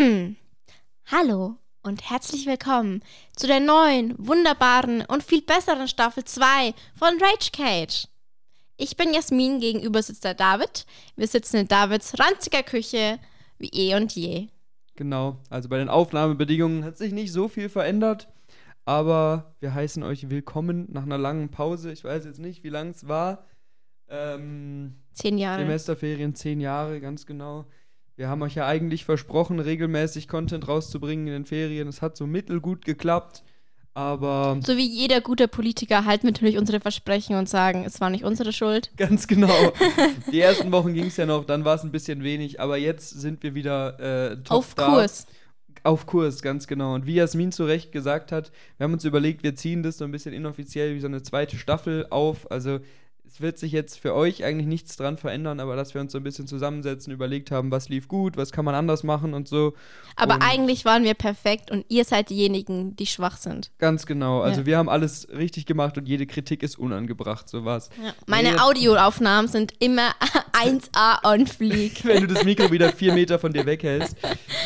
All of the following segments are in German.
Hallo und herzlich willkommen zu der neuen, wunderbaren und viel besseren Staffel 2 von Rage Cage. Ich bin Jasmin, gegenüber sitzt der David. Wir sitzen in Davids ranziger Küche wie eh und je. Genau, also bei den Aufnahmebedingungen hat sich nicht so viel verändert, aber wir heißen euch willkommen nach einer langen Pause. Ich weiß jetzt nicht, wie lang es war. Ähm, Zehn Jahre. Semesterferien, zehn Jahre, ganz genau. Wir haben euch ja eigentlich versprochen, regelmäßig Content rauszubringen in den Ferien. Es hat so mittelgut geklappt, aber So wie jeder gute Politiker halten wir natürlich unsere Versprechen und sagen, es war nicht unsere Schuld. ganz genau. Die ersten Wochen ging es ja noch, dann war es ein bisschen wenig, aber jetzt sind wir wieder äh, top Auf da. Kurs. Auf Kurs, ganz genau. Und wie Jasmin zu Recht gesagt hat, wir haben uns überlegt, wir ziehen das so ein bisschen inoffiziell wie so eine zweite Staffel auf. Also es wird sich jetzt für euch eigentlich nichts dran verändern, aber dass wir uns so ein bisschen zusammensetzen, überlegt haben, was lief gut, was kann man anders machen und so. Aber Und- eigentlich waren wir perfekt und ihr seid diejenigen, die schwach sind. Ganz genau. Also Ja. wir haben alles richtig gemacht und jede Kritik ist unangebracht, so war's. Meine Nee. Audioaufnahmen sind immer 1A on fleek. wenn du das Mikro wieder vier Meter von dir weghältst.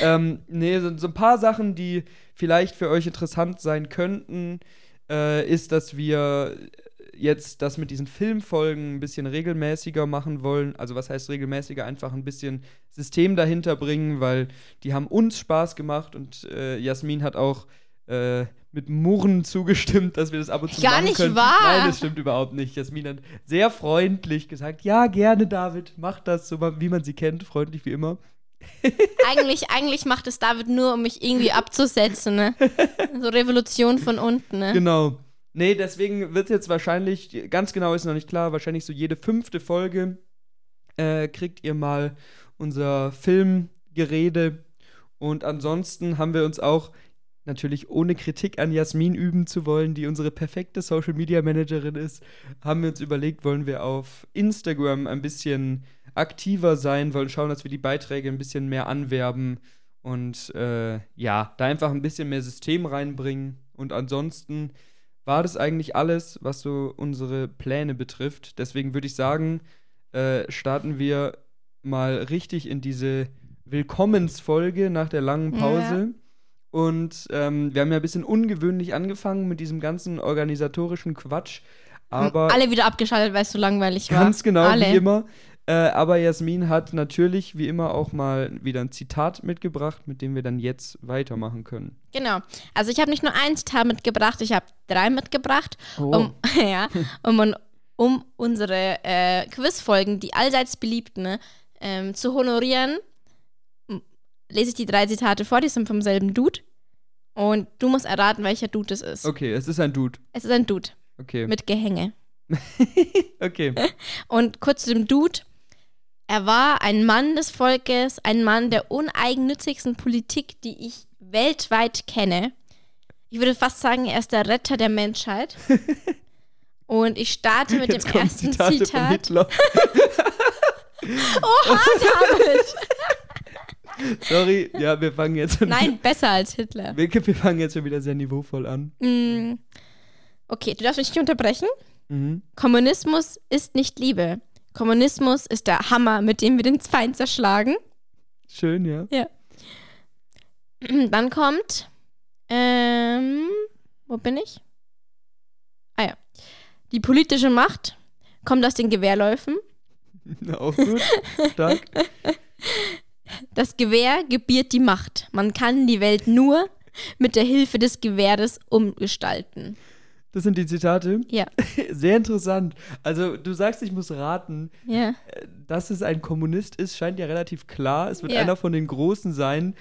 Ähm, nee, so, so ein paar Sachen, die vielleicht für euch interessant sein könnten, äh, ist, dass wir jetzt das mit diesen Filmfolgen ein bisschen regelmäßiger machen wollen. Also was heißt regelmäßiger? Einfach ein bisschen System dahinter bringen, weil die haben uns Spaß gemacht und äh, Jasmin hat auch äh, mit Murren zugestimmt, dass wir das ab und zu Gar machen nicht können. wahr. Nein, das stimmt überhaupt nicht. Jasmin hat sehr freundlich gesagt, ja, gerne, David, mach das, so wie man sie kennt, freundlich wie immer. eigentlich, eigentlich macht es David nur, um mich irgendwie abzusetzen, ne? So Revolution von unten, ne? Genau. Nee, deswegen wird jetzt wahrscheinlich, ganz genau ist noch nicht klar, wahrscheinlich so jede fünfte Folge äh, kriegt ihr mal unser Filmgerede. Und ansonsten haben wir uns auch natürlich ohne Kritik an Jasmin üben zu wollen, die unsere perfekte Social Media Managerin ist, haben wir uns überlegt, wollen wir auf Instagram ein bisschen aktiver sein, wollen schauen, dass wir die Beiträge ein bisschen mehr anwerben und äh, ja, da einfach ein bisschen mehr System reinbringen. Und ansonsten war das eigentlich alles, was so unsere Pläne betrifft. Deswegen würde ich sagen, äh, starten wir mal richtig in diese Willkommensfolge nach der langen Pause. Und ähm, wir haben ja ein bisschen ungewöhnlich angefangen mit diesem ganzen organisatorischen Quatsch. Aber Alle wieder abgeschaltet, weil es so langweilig war. Ganz genau, Alle. wie immer. Äh, aber Jasmin hat natürlich, wie immer, auch mal wieder ein Zitat mitgebracht, mit dem wir dann jetzt weitermachen können. Genau. Also ich habe nicht nur ein Zitat mitgebracht, ich habe drei mitgebracht, Oh. um, ja, um, um unsere äh, Quizfolgen, die allseits beliebten, ne, ähm, zu honorieren. Lese ich die drei Zitate vor, die sind vom selben Dude. Und du musst erraten, welcher Dude es ist. Okay, es ist ein Dude. Es ist ein Dude Okay. mit Gehänge. okay. Und kurz zu dem Dude. Er war ein Mann des Volkes, ein Mann der uneigennützigsten Politik, die ich weltweit kenne. Ich würde fast sagen, er ist der Retter der Menschheit. Und ich starte mit Jetzt dem ersten Zitate von Zitat. Hitler. Oha, David! Sorry, ja, wir fangen jetzt Nein, besser als Hitler. Wir, wir fangen jetzt schon wieder sehr niveauvoll an. Mm. Okay, du darfst mich nicht unterbrechen. Mhm. Kommunismus ist nicht Liebe. Kommunismus ist der Hammer, mit dem wir den Feind zerschlagen. Schön, ja. Dann kommt. Ähm, wo bin ich? Ah ja. Die politische Macht kommt aus den Gewehrläufen. Auch gut. Stark. Das Gewehr gebiert die Macht. Man kann die Welt nur mit der Hilfe des Gewehres umgestalten. Das sind die Zitate. Ja. Sehr interessant. Also, du sagst, ich muss raten. Ja. Äh, Dass es ein Kommunist ist, scheint ja relativ klar. Es wird Ja. einer von den Großen sein.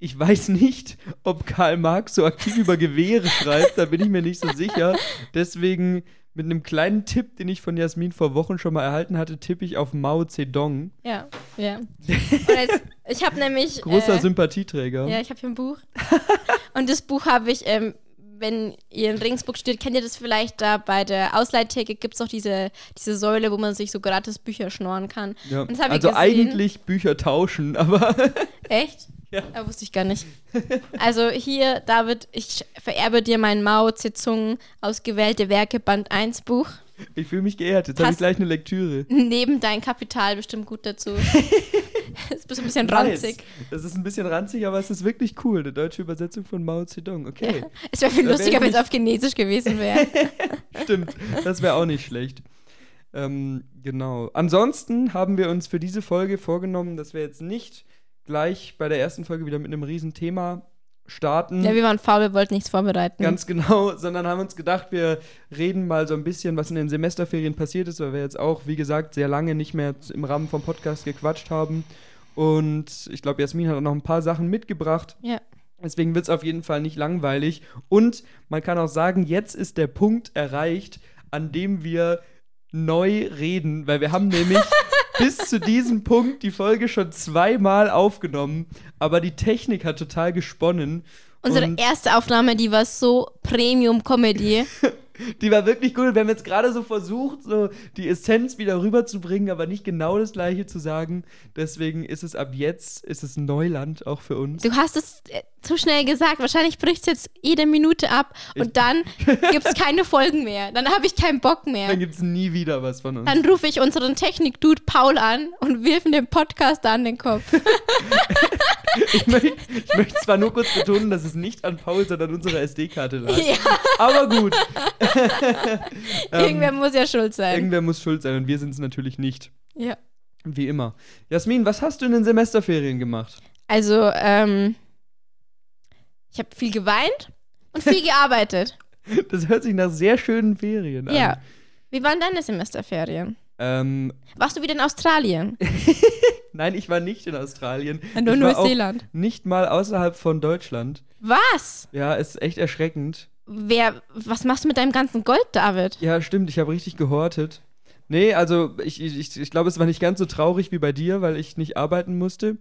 Ich weiß nicht, ob Karl Marx so aktiv über Gewehre schreibt, da bin ich mir nicht so sicher. Deswegen mit einem kleinen Tipp, den ich von Jasmin vor Wochen schon mal erhalten hatte, tippe ich auf Mao Zedong. Ja. Ja. Jetzt, ich habe nämlich. Großer äh, Sympathieträger. Ja, ich habe hier ein Buch. Und das Buch habe ich, ähm, wenn ihr in Regensburg steht, kennt ihr das vielleicht da bei der Ausleihtheke gibt es doch diese, diese Säule, wo man sich so gratis Bücher schnorren kann. Ja. Also eigentlich Bücher tauschen, aber Echt? Ja. Ja, wusste ich gar nicht. Also hier, David, ich vererbe dir mein Mao Zedong ausgewählte Werke Band 1 Buch. ich fühle mich geehrt. Jetzt habe ich gleich eine Lektüre. Neben dein Kapital bestimmt gut dazu. Das ist ein bisschen Nice. ranzig. Das ist ein bisschen ranzig, aber es ist wirklich cool. Eine deutsche Übersetzung von Mao Zedong. Okay. Ja. Es wäre viel Da wär lustiger, ich wenn es auf Chinesisch gewesen wäre. Stimmt, das wäre auch nicht schlecht. Ähm, genau. Ansonsten haben wir uns für diese Folge vorgenommen, dass wir jetzt nicht gleich bei der ersten Folge wieder mit einem riesen Thema starten. ja, wir waren faul, wir wollten nichts vorbereiten. Ganz genau, sondern haben uns gedacht, wir reden mal so ein bisschen, was in den Semesterferien passiert ist, weil wir jetzt auch, wie gesagt, sehr lange nicht mehr im Rahmen vom Podcast gequatscht haben. Und ich glaube, Jasmin hat auch noch ein paar Sachen mitgebracht. ja. Deswegen wird es auf jeden Fall nicht langweilig. Und man kann auch sagen, jetzt ist der Punkt erreicht, an dem wir neu reden, weil wir haben nämlich bis zu diesem Punkt die Folge schon zweimal aufgenommen, aber die Technik hat total gesponnen. Unsere erste Aufnahme, die war so Premium-Comedy. die war wirklich gut. Wir haben jetzt gerade so versucht, so die Essenz wieder rüberzubringen, aber nicht genau das gleiche zu sagen. Deswegen ist es ab jetzt, ist es Neuland auch für uns. Du hast es äh, zu schnell gesagt. Wahrscheinlich bricht es jetzt jede Minute ab und dann gibt es keine Folgen mehr. Dann habe ich keinen Bock mehr. Dann gibt es nie wieder was von uns. Dann rufe ich unseren Technik-Dude Paul an und wirf ihm den Podcast an den Kopf. Ich, möcht, ich möchte zwar nur kurz betonen, dass es nicht an Paul, sondern unserer SD-Karte lag. ja, Aber gut. Ähm, irgendwer muss ja schuld sein. irgendwer muss schuld sein und wir sind es natürlich nicht. Ja. Wie immer. Jasmin, was hast du in den Semesterferien gemacht? Also, ähm, ich habe viel geweint und viel gearbeitet. Das hört sich nach sehr schönen Ferien an. Ja. Wie waren deine Semesterferien? Ähm, Warst du wieder in Australien? nein, ich war nicht in Australien. Nur auch Neuseeland. Nicht mal außerhalb von Deutschland. Was? Ja, ist echt erschreckend. Wer, was machst du mit deinem ganzen Gold, David? Ja, stimmt, ich habe richtig gehortet. Nee, also ich, ich, ich glaube, es war nicht ganz so traurig wie bei dir, weil ich nicht arbeiten musste.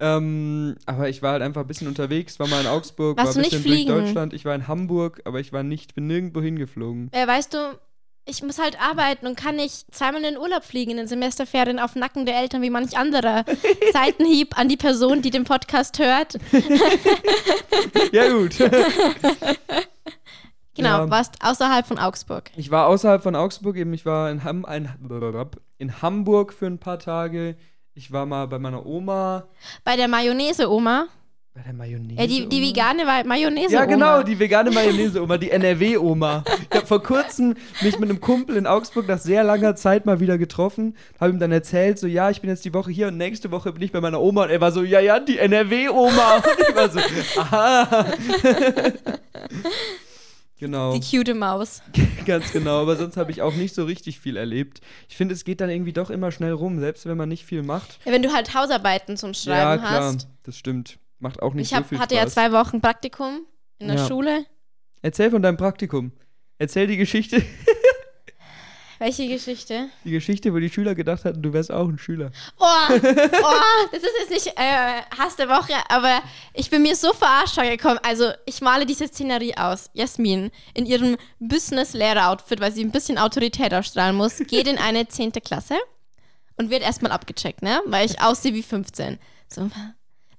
Ähm, aber ich war halt einfach ein bisschen unterwegs, war mal in Augsburg, Warst war ein bisschen durch? Deutschland. Ich war in Hamburg, aber ich war nicht, bin nirgendwo hingeflogen. Äh, weißt du, ich muss halt arbeiten und kann nicht zweimal in den Urlaub fliegen in den Semesterferien auf Nacken der Eltern wie manch anderer. Seitenhieb an die Person, die den Podcast hört. ja, gut. Genau, Ja. warst außerhalb von Augsburg. Ich war außerhalb von Augsburg, eben ich war in, Ham ein, in Hamburg für ein paar Tage. Ich war mal bei meiner Oma. Bei der Mayonnaise-Oma. Bei der Mayonnaise. Äh, die, die vegane Mayonnaise-Oma. Ja, genau, die vegane Mayonnaise-Oma, die NRW-Oma. Ich habe vor kurzem mich mit einem Kumpel in Augsburg nach sehr langer Zeit mal wieder getroffen. Habe ihm dann erzählt, so, ja, ich bin jetzt die Woche hier und nächste Woche bin ich bei meiner Oma. Und er war so, ja, ja, die NRW-Oma. Und ich war so, aha. Genau, Die cute Maus. ganz genau. Aber sonst habe ich auch nicht so richtig viel erlebt. Ich finde, es geht dann irgendwie doch immer schnell rum, selbst wenn man nicht viel macht. Ja, wenn du halt Hausarbeiten zum ja, Schreiben klar, hast. das stimmt. Macht auch nicht Ich so hab, viel hatte ja Spaß. zwei Wochen Praktikum in der Ja. Schule. Erzähl von deinem Praktikum. Erzähl die Geschichte. Welche Geschichte? Die Geschichte, wo die Schüler gedacht hatten, du wärst auch ein Schüler. Oh, oh, das ist jetzt nicht äh, Hass der Woche, aber ich bin mir so verarscht vorgekommen. Also, ich male diese Szenerie aus. Jasmin in ihrem Business-Lehrer-Outfit, weil sie ein bisschen Autorität ausstrahlen muss, geht in eine 10. Klasse und wird erstmal abgecheckt, ne? Weil ich aussehe wie 15. So,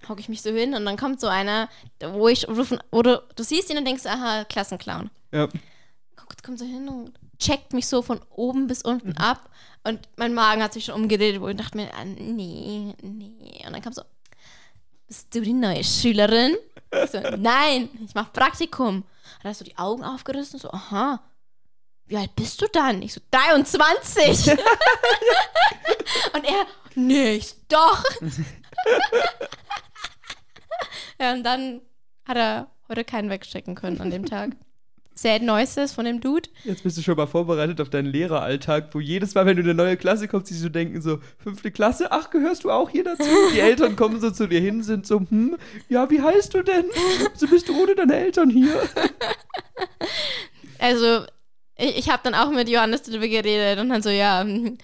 hocke ich mich so hin und dann kommt so einer, wo ich rufen, oder du siehst ihn und denkst, aha, Klassenclown. Ja. Guckt, kommt so hin und checkt mich so von oben bis unten ab. Und mein Magen hat sich schon umgedreht, wo ich dachte mir, ah, nee, nee. Und dann kam so, bist du die neue Schülerin? Ich so, nein, ich mache Praktikum. Hat er so die Augen aufgerissen, so, aha. Wie alt bist du dann? Ich so, 23. und er, nicht, doch. ja, und dann hat er heute keinen wegstecken können an dem Tag. Sad Noises von dem Dude. Jetzt bist du schon mal vorbereitet auf deinen Lehreralltag, wo jedes Mal, wenn du in eine neue Klasse kommst, die so denken so, fünfte Klasse, ach, gehörst du auch hier dazu? Die Eltern kommen so zu dir hin, sind so, hm, ja, wie heißt du denn? So bist du ohne deine Eltern hier. Also, ich, ich habe dann auch mit Johannes darüber geredet und dann so, ja, hm,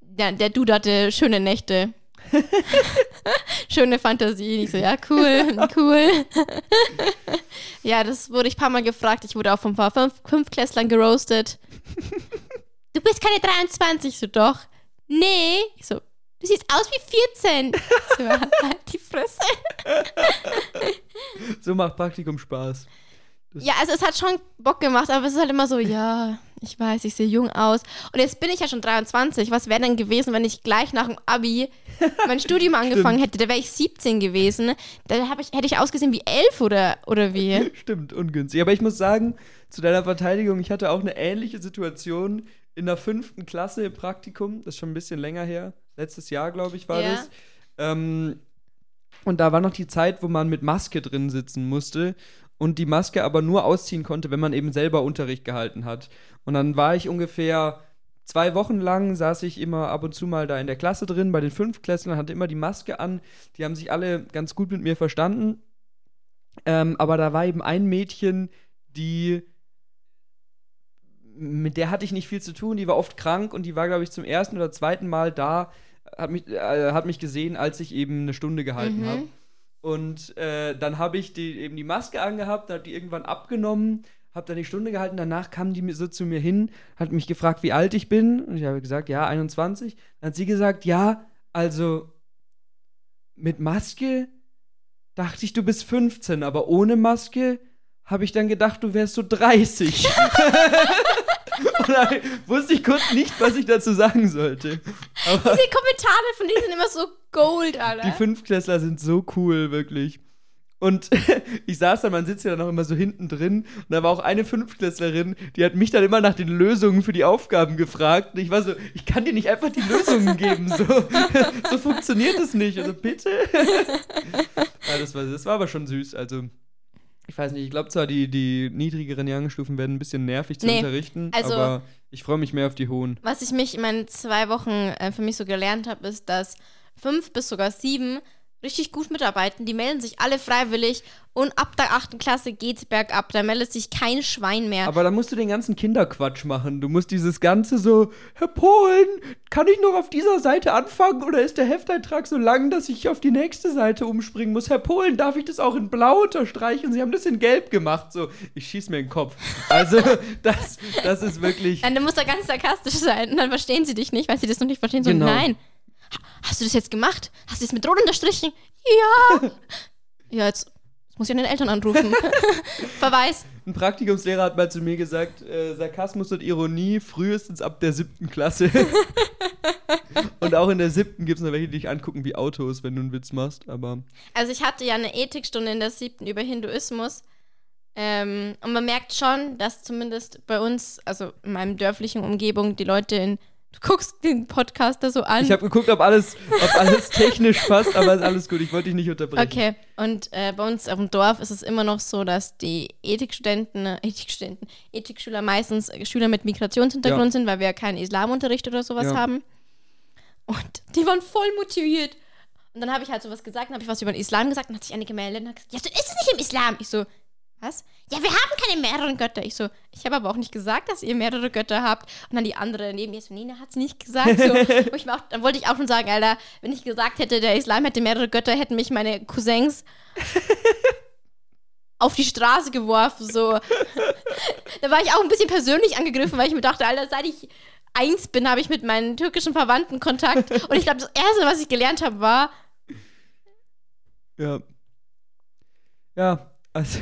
der, der Dude hatte schöne Nächte. Schöne Fantasie. Ich so, ja, cool, cool. ja, das wurde ich ein paar Mal gefragt. Ich wurde auch von ein paar Fünf Fünfklässlern geroastet. Du bist keine 23. Ich so, doch. Nee. Ich so, du siehst aus wie 14. Ich so, halt die Fresse. So macht Praktikum Spaß. Das Ja, also es hat schon Bock gemacht, aber es ist halt immer so, ja, ich weiß, ich sehe jung aus. Und jetzt bin ich ja schon 23. Was wäre denn gewesen, wenn ich gleich nach dem Abi mein Studium angefangen hätte? Da wäre ich 17 gewesen. Da ich, hätte ich ausgesehen wie 11 oder, oder wie? Stimmt, ungünstig. Aber ich muss sagen, zu deiner Verteidigung, ich hatte auch eine ähnliche Situation in der fünften Klasse im Praktikum. Das ist schon ein bisschen länger her. Letztes Jahr, glaube ich, war Ja. das. Ähm, und da war noch die Zeit, wo man mit Maske drin sitzen musste und die Maske aber nur ausziehen konnte, wenn man eben selber Unterricht gehalten hat. Und dann war ich ungefähr zwei Wochen lang, saß ich immer ab und zu mal da in der Klasse drin, bei den Fünftklässlern, hatte immer die Maske an. Die haben sich alle ganz gut mit mir verstanden. Ähm, aber da war eben ein Mädchen, die mit der hatte ich nicht viel zu tun, die war oft krank und die war, glaube ich, zum ersten oder zweiten Mal da, hat mich, äh, hat mich gesehen, als ich eben eine Stunde gehalten Mhm. habe. Und äh, dann habe ich die, eben die Maske angehabt, dann hat die irgendwann abgenommen, habe dann die Stunde gehalten, danach kam die so zu mir hin, hat mich gefragt, wie alt ich bin. Und ich habe gesagt, ja, 21. Dann hat sie gesagt, ja, also mit Maske dachte ich, du bist 15, aber ohne Maske habe ich dann gedacht, du wärst so 30. Und dann wusste ich kurz nicht, was ich dazu sagen sollte. Aber Diese Kommentare von denen sind immer so Gold, Alter. die Fünftklässler sind so cool, wirklich. Und ich saß da, man sitzt ja dann auch immer so hinten drin. Und da war auch eine Fünftklässlerin, die hat mich dann immer nach den Lösungen für die Aufgaben gefragt. Und ich war so, ich kann dir nicht einfach die Lösungen geben. So, so funktioniert es nicht. Also bitte. ja, das war, das war aber schon süß. Also, ich weiß nicht, ich glaube zwar, die, die niedrigeren Jahrgangsstufen werden ein bisschen nervig zu Nee, unterrichten, also- aber ich freue mich mehr auf die hohen. Was ich mich in meinen zwei Wochen äh, für mich so gelernt habe, ist, dass fünf bis sogar sieben richtig gut mitarbeiten. Die melden sich alle freiwillig und ab der achten Klasse geht's bergab. Da meldet sich kein Schwein mehr. Aber da musst du den ganzen Kinderquatsch machen. Du musst dieses ganze so, Herr Polen, kann ich noch auf dieser Seite anfangen oder ist der Hefteintrag so lang, dass ich auf die nächste Seite umspringen muss? Herr Polen, darf ich das auch in blau unterstreichen? Sie haben das in gelb gemacht. So, ich schieß mir in den Kopf. Also, das, das ist wirklich. Nein, du musst da ganz sarkastisch sein und dann verstehen sie dich nicht, weil sie das noch nicht verstehen. So, Genau. nein. Ha- Hast du das jetzt gemacht? Hast du das mit Rot unterstrichen? Ja. ja, jetzt muss ich an den Eltern anrufen. Verweis. Ein Praktikumslehrer hat mal zu mir gesagt, äh, Sarkasmus und Ironie frühestens ab der siebten Klasse. und auch in der siebten gibt es noch welche, die dich angucken wie Autos, wenn du einen Witz machst. Aber Also ich hatte ja eine Ethikstunde in der siebten über Hinduismus. Ähm, und man merkt schon, dass zumindest bei uns, also in meinem dörflichen Umgebung, die Leute in. Du guckst den Podcaster so an. ich habe geguckt, ob alles, ob alles technisch passt, aber ist alles gut. Ich wollte dich nicht unterbrechen. Okay, und äh, bei uns auf dem Dorf ist es immer noch so, dass die Ethikstudenten, äh, Ethikstudenten, Ethikschüler meistens Schüler mit Migrationshintergrund Ja. sind, weil wir ja keinen Islamunterricht oder sowas Ja. haben. Und die waren voll motiviert. Und dann habe ich halt sowas gesagt, dann habe ich was über den Islam gesagt, dann hat sich eine gemeldet und hat gesagt, ja, so ist es nicht im Islam. Ich so, was? Ja, wir haben keine mehreren Götter. Ich so, ich habe aber auch nicht gesagt, dass ihr mehrere Götter habt. Und dann die andere neben mir so, Nina hat es nicht gesagt. So. Ich auch, dann wollte ich auch schon sagen, Alter, wenn ich gesagt hätte, der Islam hätte mehrere Götter, hätten mich meine Cousins auf die Straße geworfen. So. da war ich auch ein bisschen persönlich angegriffen, weil ich mir dachte, Alter, seit ich eins bin, habe ich mit meinen türkischen Verwandten Kontakt. Und ich glaube, das Erste, was ich gelernt habe, war, Ja. Ja, also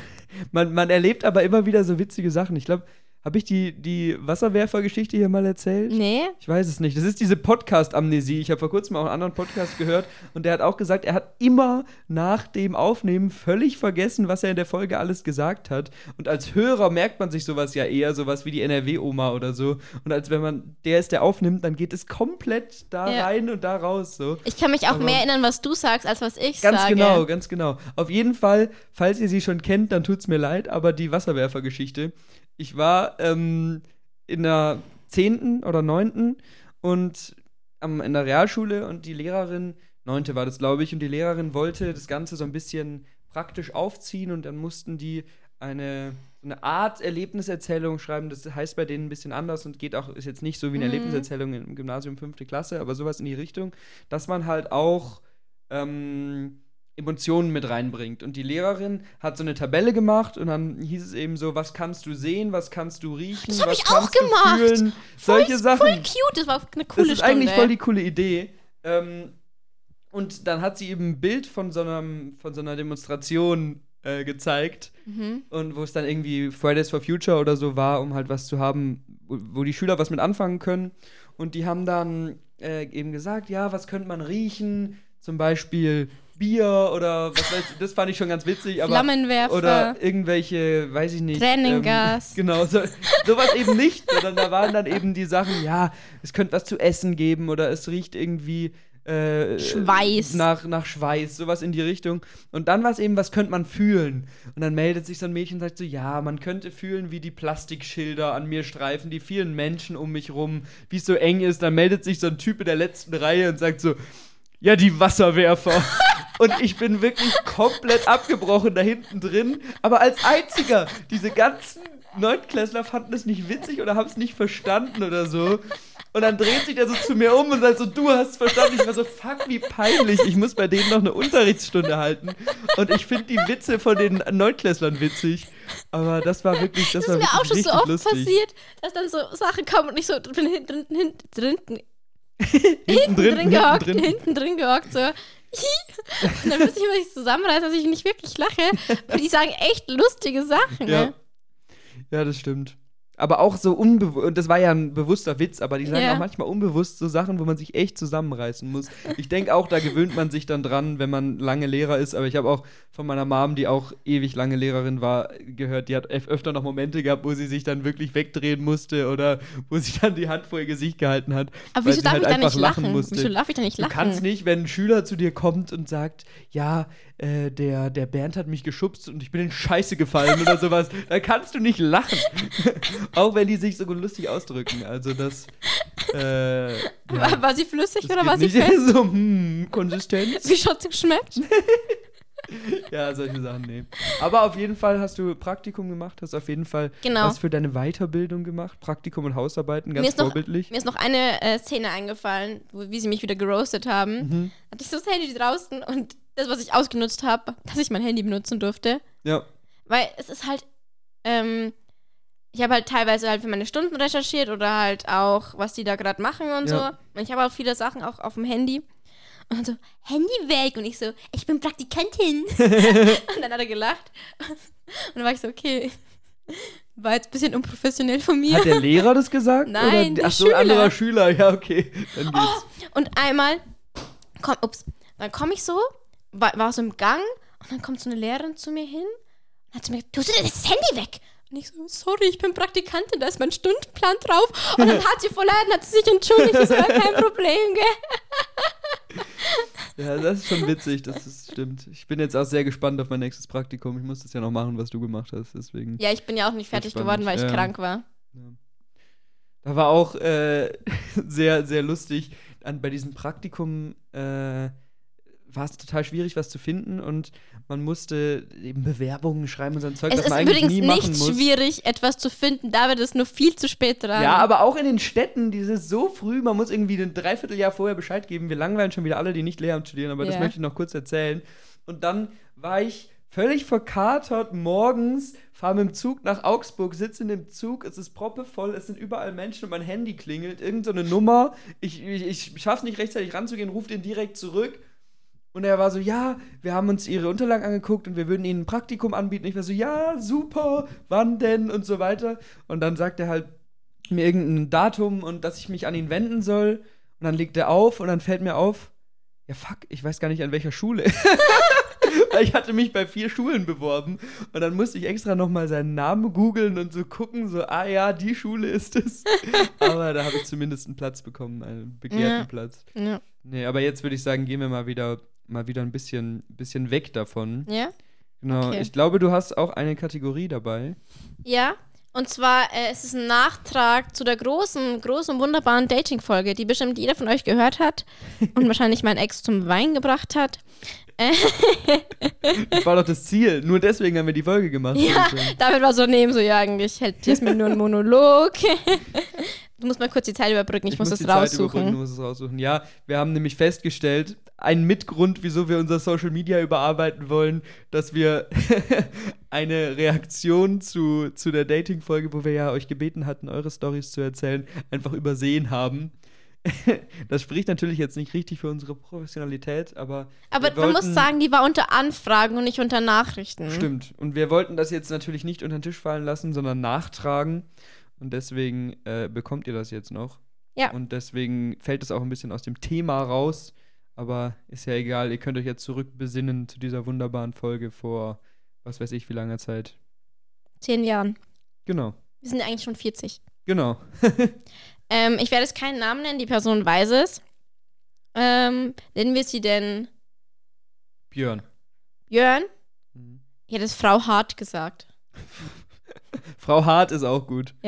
man, man erlebt aber immer wieder so witzige Sachen. Ich glaube, habe ich die, die Wasserwerfer-Geschichte hier mal erzählt? nee, Ich weiß es nicht. Das ist diese Podcast-Amnesie. Ich habe vor kurzem auch einen anderen Podcast gehört und der hat auch gesagt, er hat immer nach dem Aufnehmen völlig vergessen, was er in der Folge alles gesagt hat. Und als Hörer merkt man sich sowas ja eher, sowas wie die NRW-Oma oder so. Und als wenn man der ist, der aufnimmt, dann geht es komplett da Ja. rein und da raus. So. ich kann mich auch Aber- mehr erinnern, was du sagst, als was ich Ganz sage. genau, ganz genau. Auf jeden Fall, falls ihr sie schon kennt, dann tut's mir leid, aber die Wasserwerfer-Geschichte. Ich war ähm, in der 10. oder 9. und am, in der Realschule und die Lehrerin, 9. war das, glaube ich, und die Lehrerin wollte das Ganze so ein bisschen praktisch aufziehen und dann mussten die eine, eine Art Erlebniserzählung schreiben. Das heißt bei denen ein bisschen anders und geht auch, ist jetzt nicht so wie eine Mhm. Erlebniserzählung im Gymnasium 5. Klasse, aber sowas in die Richtung, dass man halt auch ähm, Emotionen mit reinbringt. Und die Lehrerin hat so eine Tabelle gemacht und dann hieß es eben so, was kannst du sehen, was kannst du riechen, Das hab was ich auch kannst gemacht. du fühlen, solche Sachen. Voll cute, das war eine coole das ist Stunde. eigentlich voll die coole Idee. Ähm, und dann hat sie eben ein Bild von so, einem, von so einer Demonstration äh, gezeigt. Mhm. Und wo es dann irgendwie Fridays for Future oder so war, um halt was zu haben, wo, wo die Schüler was mit anfangen können. Und die haben dann äh, eben gesagt, ja, was könnte man riechen? Zum Beispiel Bier oder was weiß ich, das fand ich schon ganz witzig, aber Flammenwerfer. oder irgendwelche, weiß ich nicht. Tränengas. Ähm, genau, so, sowas eben nicht, sondern da waren dann eben die Sachen, ja, es könnte was zu essen geben oder es riecht irgendwie äh, Schweiß. Nach, nach Schweiß, sowas in die Richtung. Und dann war es eben, was könnte man fühlen? Und dann meldet sich so ein Mädchen und sagt so, ja, man könnte fühlen, wie die Plastikschilder an mir streifen, die vielen Menschen um mich rum, wie es so eng ist. Dann meldet sich so ein Typ in der letzten Reihe und sagt so, ja, die Wasserwerfer. Und ich bin wirklich komplett abgebrochen da hinten drin. Aber als einziger, diese ganzen Neuntklässler fanden es nicht witzig oder haben es nicht verstanden oder so. Und dann dreht sich der so zu mir um und sagt so, du hast verstanden. Ich war so, fuck, wie peinlich. Ich muss bei denen noch eine Unterrichtsstunde halten. Und ich finde die Witze von den Neunklässlern witzig. Aber das war wirklich, das, Das war ist mir auch schon so oft lustig. passiert, dass dann so Sachen kommen und ich so bin hinten, hinten, hinten, Hinten hinten drin, drin gehockt, hinten drin. gehockt, so. Und dann müsste ich mich zusammenreißen, dass ich nicht wirklich lache. Und die sagen echt lustige Sachen. Ja. Ne? Ja, das stimmt. Aber auch so unbewusst, und das war ja ein bewusster Witz, aber die sagen Ja. auch manchmal unbewusst so Sachen, wo man sich echt zusammenreißen muss. Ich denke auch, da gewöhnt man sich dann dran, wenn man lange Lehrer ist, aber ich habe auch von meiner Mom, die auch ewig lange Lehrerin war, gehört, die hat öf- öfter noch Momente gehabt, wo sie sich dann wirklich wegdrehen musste oder wo sie dann die Hand vor ihr Gesicht gehalten hat. Aber wieso darf halt ich da nicht lachen? musste. Wieso darf ich da nicht Du lachen? kannst nicht, wenn ein Schüler zu dir kommt und sagt, ja, äh, der, der Bernd hat mich geschubst und ich bin in Scheiße gefallen oder sowas, dann kannst du nicht lachen. Auch wenn die sich so lustig ausdrücken. Also das. Äh, ja, War, sie flüssig oder war sie nicht. fest? so, hm, Konsistenz. Wie schaut sie geschmeckt? Ja, solche Sachen, nee. Aber auf jeden Fall hast du Praktikum gemacht, hast auf jeden Fall Genau. was für deine Weiterbildung gemacht. Praktikum und Hausarbeiten, ganz Mir ist noch- vorbildlich. Mir ist noch eine äh, Szene eingefallen, wo, wie sie mich wieder geroastet haben. Mhm. Hatte ich so das Handy draußen und das, was ich ausgenutzt habe, dass ich mein Handy benutzen durfte. Ja. Weil es ist halt, ähm, ich habe halt teilweise halt für meine Stunden recherchiert oder halt auch, was die da gerade machen und Ja. so. Und ich habe auch viele Sachen auch auf dem Handy. Und dann so, Handy weg. Und ich so, ich bin Praktikantin. und dann hat er gelacht. Und dann war ich so, okay. War jetzt ein bisschen unprofessionell von mir. Hat der Lehrer das gesagt? Nein, Oder, der ach so, Schüler. ein anderer Schüler. Ja, okay. Dann geht's. Oh, und einmal, komm, ups, dann komme ich so, war, war so im Gang und dann kommt so eine Lehrerin zu mir hin und hat zu mir gesagt, tust du das Handy weg? Und ich so, sorry, ich bin Praktikantin, da ist mein Stundenplan drauf. Und dann hat sie voll hat sie sich entschuldigt. So, ja, kein Problem, gell? Ja, das ist schon witzig, das ist, stimmt. Ich bin jetzt auch sehr gespannt auf mein nächstes Praktikum. Ich muss das ja noch machen, was du gemacht hast, deswegen. Ja, ich bin ja auch nicht fertig spannend, geworden, weil ich ja. krank war. Da war auch äh, sehr, sehr lustig. An, bei diesem Praktikum äh, war es total schwierig, was zu finden und man musste eben Bewerbungen schreiben und so ein Zeug, Es das ist man eigentlich übrigens nie machen nicht muss. schwierig, etwas zu finden. Da wird es nur viel zu spät dran. Ja, aber auch in den Städten, dieses so früh, man muss irgendwie ein Dreivierteljahr vorher Bescheid geben. Wir langweilen schon wieder alle, die nicht Lehramt studieren, aber das Ja. möchte ich noch kurz erzählen. Und dann war ich völlig verkatert morgens, fahre mit dem Zug nach Augsburg, sitze in dem Zug, es ist proppevoll, es sind überall Menschen und mein Handy klingelt, irgend so eine Nummer. Ich, ich, ich schaff's nicht rechtzeitig ranzugehen, rufe den direkt zurück. Und er war so, ja, wir haben uns ihre Unterlagen angeguckt und wir würden ihnen ein Praktikum anbieten. Ich war so, ja, super, wann denn und so weiter. Und dann sagt er halt mir irgendein Datum und dass ich mich an ihn wenden soll. Und dann legt er auf und dann fällt mir auf, ja fuck, ich weiß gar nicht an welcher Schule. Weil ich hatte mich bei vier Schulen beworben und dann musste ich extra nochmal seinen Namen googeln und so gucken, so, ah ja, die Schule ist es. Aber da habe ich zumindest einen Platz bekommen, einen begehrten Ja. Platz. Ja. Nee, aber jetzt würde ich sagen, gehen wir mal wieder, mal wieder ein bisschen, bisschen weg davon. ja? Genau. Okay. Ich glaube, du hast auch eine Kategorie dabei. Ja, und zwar äh, es ist ein Nachtrag zu der großen, großen, wunderbaren Dating-Folge, die bestimmt jeder von euch gehört hat und wahrscheinlich mein Ex zum Wein gebracht hat. Das war doch das Ziel. Nur deswegen haben wir die Folge gemacht. Ja. David war so neben so, ja, eigentlich hält Jasmin nur einen Monolog. du musst mal kurz die Zeit überbrücken, ich, muss, die es Zeit überbrücken, du raussuchen. musst es raussuchen. Ja, wir haben nämlich festgestellt, ein Mitgrund, wieso wir unser Social Media überarbeiten wollen, dass wir eine Reaktion zu, zu der Dating-Folge, wo wir ja euch gebeten hatten, eure Stories zu erzählen, einfach übersehen haben. das spricht natürlich jetzt nicht richtig für unsere Professionalität, aber. Aber man muss sagen, die war unter Anfragen und nicht unter Nachrichten. Stimmt. Und wir wollten das jetzt natürlich nicht unter den Tisch fallen lassen, sondern nachtragen. Und deswegen äh, bekommt ihr das jetzt noch. Ja. Und deswegen fällt es auch ein bisschen aus dem Thema raus. Aber ist ja egal, ihr könnt euch jetzt zurückbesinnen zu dieser wunderbaren Folge vor, was weiß ich, wie langer Zeit. Zehn Jahren. Genau. Wir sind eigentlich schon 40. Genau. Ähm, ich werde jetzt keinen Namen nennen, die Person weiß es. Ähm, nennen wir sie denn Björn. Björn? Mhm. Ich hätte es Frau Hart gesagt. Frau Hart ist auch gut.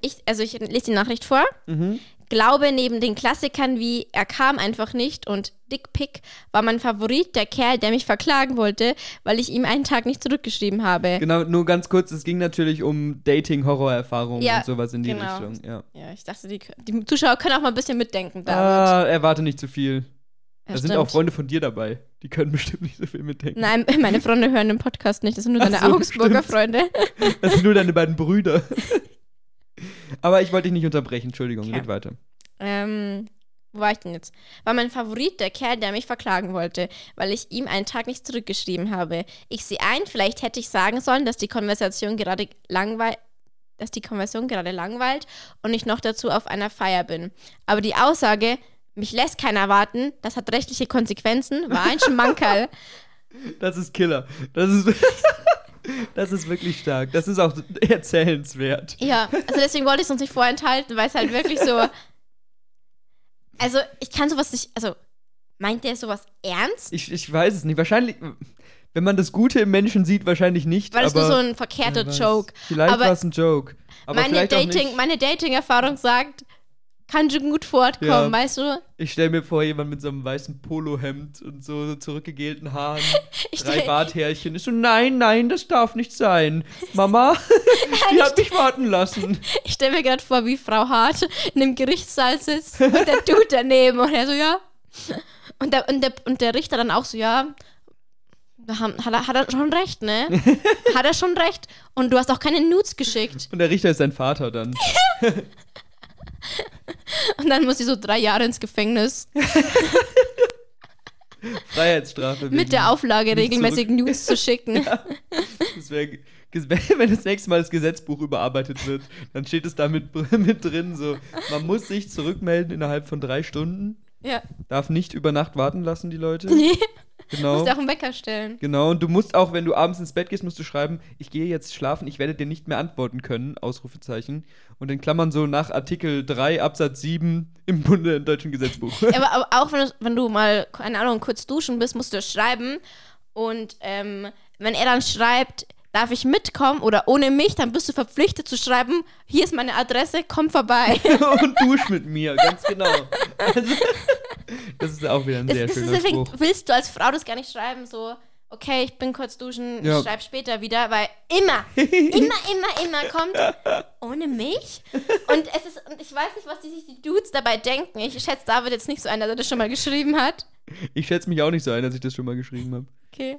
Ich, also ich lese die Nachricht vor. Mhm. Glaube neben den Klassikern wie Er kam einfach nicht und Dick Pick war mein Favorit der Kerl, der mich verklagen wollte, weil ich ihm einen Tag nicht zurückgeschrieben habe. Genau, nur ganz kurz, es ging natürlich um Dating-Horrorerfahrungen Ja, und sowas in die genau. Richtung. Ja. Ja, ich dachte, die, die Zuschauer können auch mal ein bisschen mitdenken damit. Ah, erwarte nicht zu viel. Ja, da sind stimmt. auch Freunde von dir dabei. Die können bestimmt nicht so viel mitdenken. Nein, meine Freunde hören den Podcast nicht, das sind nur deine so, Augsburger stimmt. Freunde. Das sind nur deine beiden Brüder. Aber ich wollte dich nicht unterbrechen, Entschuldigung, Okay. red weiter. Ähm, wo war ich denn jetzt? War mein Favorit der Kerl, der mich verklagen wollte, weil ich ihm einen Tag nicht zurückgeschrieben habe. Ich sehe ein, vielleicht hätte ich sagen sollen, dass die Konversation gerade langweilt dass die Konversation gerade langweilt und ich noch dazu auf einer Feier bin. Aber die Aussage, mich lässt keiner warten, das hat rechtliche Konsequenzen, war ein Schmankerl. Das ist Killer. Das ist, das ist wirklich stark. Das ist auch erzählenswert. ja, also deswegen wollte ich es uns nicht vorenthalten, weil es halt wirklich so. Also, ich kann sowas nicht. Also, meint der sowas ernst? Ich, ich weiß es nicht. Wahrscheinlich, wenn man das Gute im Menschen sieht, wahrscheinlich nicht. Weil es nur so ein verkehrter. Joke. Vielleicht war es ein Joke. Aber meine Dating-Erfahrung sagt, kann schon gut fortkommen, Ja. weißt du? Ich stelle mir vor, jemand mit so einem weißen Polohemd und so zurückgegelten Haaren, drei Barthärchen. Ist so, nein, nein, das darf nicht sein. Mama, die hat mich warten lassen. Ich stelle mir gerade vor, wie Frau Hart in einem Gerichtssaal sitzt und der Dude daneben und er so, ja. Und der, und der, und der Richter dann auch so, ja. haben- Hat er, hat er schon recht, ne? Hat er schon recht. Und du hast auch keine Nudes geschickt. Und der Richter ist sein Vater dann. Und dann muss sie so drei Jahre ins Gefängnis Freiheitsstrafe. mit der Auflage, regelmäßig Nudes zu schicken. Das wär, wenn das nächste Mal das Gesetzbuch überarbeitet wird, dann steht es da mit, mit drin, so, man muss sich zurückmelden innerhalb von drei Stunden, Ja. darf nicht über Nacht warten lassen, die Leute. Nee, Genau. musst du auch einen Wecker stellen. Genau, und du musst auch, wenn du abends ins Bett gehst, musst du schreiben, ich gehe jetzt schlafen, ich werde dir nicht mehr antworten können, Ausrufezeichen. Und in Klammern so nach Artikel 3 Absatz 7 im Bunde im deutschen Gesetzbuch. Ja, aber, aber auch wenn du, wenn du mal, keine Ahnung, kurz duschen bist, musst du das schreiben. Und ähm, wenn er dann schreibt, darf ich mitkommen oder ohne mich, dann bist du verpflichtet zu schreiben, hier ist meine Adresse, komm vorbei. und dusch mit mir, ganz genau. Also, das ist auch wieder ein Das, sehr das ist schöner deswegen, Spruch. willst du als Frau das gar nicht schreiben, so, okay, ich bin kurz duschen, Ja. ich schreibe später wieder, weil immer, immer, immer, immer kommt, ohne mich. Und es ist, und ich weiß nicht, was die sich die Dudes dabei denken. Ich schätze David jetzt nicht so ein, dass er das schon mal geschrieben hat. Ich schätze mich auch nicht so ein, dass ich das schon mal geschrieben habe. Okay.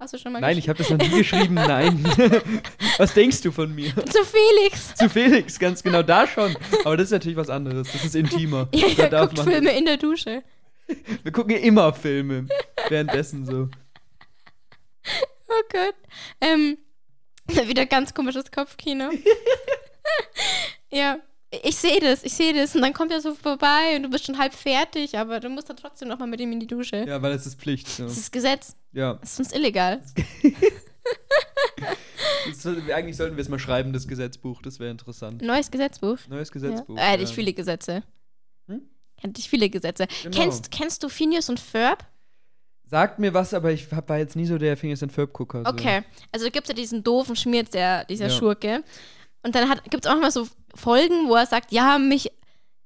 Hast du schon mal Nein, ich habe das noch nie geschrieben, nein. Was denkst du von mir? Zu Felix. Zu Felix, ganz genau, da schon. Aber das ist natürlich was anderes, das ist intimer. Ja, Da er darf guckt man- Filme in der Dusche. Wir gucken ja immer Filme. Währenddessen so. Oh Gott. Ähm, wieder ganz komisches Kopfkino. ja, ich sehe das, ich sehe das. Und dann kommt er so vorbei und du bist schon halb fertig, aber du musst dann trotzdem noch mal mit ihm in die Dusche. Ja, weil es ist Pflicht. Ja. Das ist Gesetz. ja. Das ist sonst illegal. Das, soll- eigentlich sollten wir es mal schreiben, das Gesetzbuch. Das wäre interessant. Neues Gesetzbuch. Neues Gesetzbuch. Ja. Äh, hätte ich ja. viele Gesetze. Hm? Hätte ich viele Gesetze. Genau. Kennst, kennst du Phineas und Ferb? Sagt mir was, aber ich war jetzt nie so der Phineas and Ferb Gucker. So. Okay. Also gibt es ja diesen doofen Schmiert, der, dieser Ja. Schurke. Und dann gibt es auch mal so Folgen, wo er sagt, ja, mich,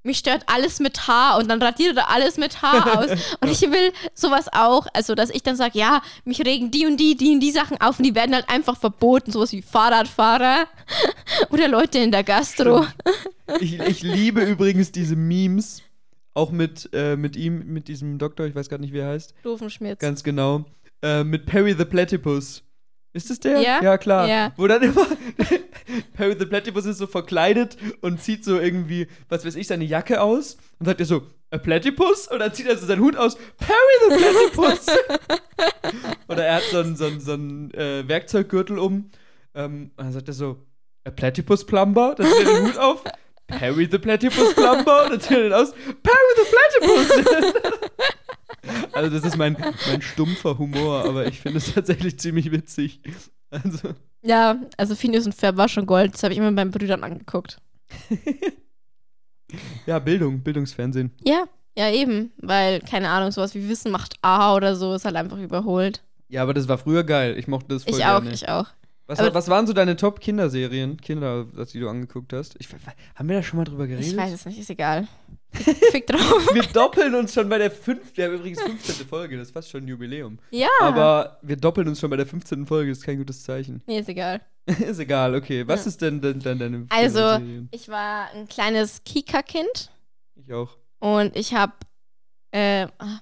mich stört alles mit Haar und dann radiert er alles mit Haar aus. Und ich will sowas auch, also dass ich dann sage, ja, mich regen die und die, die und die Sachen auf und die werden halt einfach verboten, sowas wie Fahrradfahrer oder Leute in der Gastro. Ich, ich liebe übrigens diese Memes. Auch mit, äh, mit ihm, mit diesem Doktor, ich weiß gar nicht, wie er heißt. Doofen Schmiert. Ganz genau. Äh, mit Perry the Platypus. Ist es der? Ja, Ja, klar. ja. Wo dann immer Perry the Platypus ist so verkleidet und zieht so irgendwie, was weiß ich, seine Jacke aus und sagt er so, a Platypus? Und dann zieht er so seinen Hut aus, Perry the Platypus! Oder er hat so einen so einen- so einen, äh, Werkzeuggürtel um ähm, und dann sagt er so, a Platypus Plumber? Dann zieht er den Hut auf, Perry the Platypus Plumber? Und dann zieht er den aus, Perry the Platypus! also das ist mein, mein stumpfer Humor, aber ich finde es tatsächlich ziemlich witzig. Also, Ja, also Phineas und Ferb war schon Gold. Das habe ich immer bei meinen Brüdern angeguckt. ja, Bildung, Bildungsfernsehen. Ja, ja eben. Weil, keine Ahnung, sowas wie Wissen macht A oder so ist halt einfach überholt. Ja, aber das war früher geil. Ich mochte das voll ich auch, gerne. ich auch. Was, aber- was waren so deine Top-Kinderserien, Kinder, die du angeguckt hast? Ich, haben wir da schon mal drüber geredet? Ich weiß es nicht, ist egal. Fick drauf. Wir doppeln uns schon bei der fünften, wir haben übrigens 15. Folge, das ist fast schon ein Jubiläum. Ja. Aber wir doppeln uns schon bei der 15. Folge, das ist kein gutes Zeichen. Nee, ist egal. ist egal, okay. Was Ja. ist denn, denn, denn deine Also, ich war ein kleines Kika-Kind Ich auch. und ich habe. Äh, ah,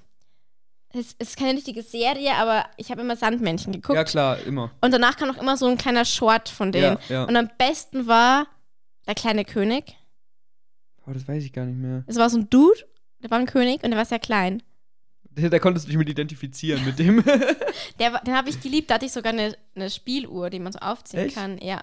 es ist keine richtige Serie, aber ich habe immer Sandmännchen geguckt. Ja, klar, immer. Und danach kam noch immer so ein kleiner Short von denen. Ja, ja. Und am besten war der kleine König. Oh, das weiß ich gar nicht mehr. Es war so ein Dude, der war ein König und der war sehr klein. Da, da konntest du dich mit identifizieren, mit dem. Der, den habe ich geliebt, da hatte ich sogar eine, eine Spieluhr, die man so aufziehen Echt? kann. Ja.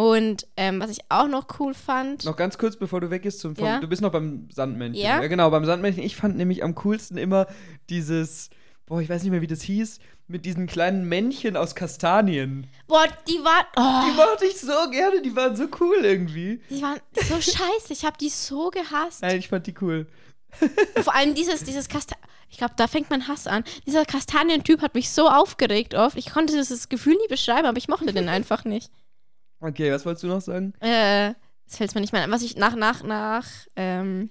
Und ähm, was ich auch noch cool fand. noch ganz kurz, bevor du weggehst, zum, vom, Ja. du bist noch beim Sandmännchen. Ja? genau, beim Sandmännchen. Ich fand nämlich am coolsten immer dieses, boah, ich weiß nicht mehr, wie das hieß, mit diesen kleinen Männchen aus Kastanien. Boah, die war. Die Oh, mochte ich so gerne, die waren so cool irgendwie. die waren so scheiße. Ich habe die so gehasst. Nein, ich fand die cool. Vor allem dieses, dieses Kasta Ich glaube, da fängt mein Hass an. Dieser Kastanientyp hat mich so aufgeregt oft. Ich konnte dieses Gefühl nie beschreiben, aber ich mochte den einfach nicht. Okay, was wolltest du noch sagen? Äh, das fällt mir nicht mehr ein. Was ich nach, nach, nach, ähm,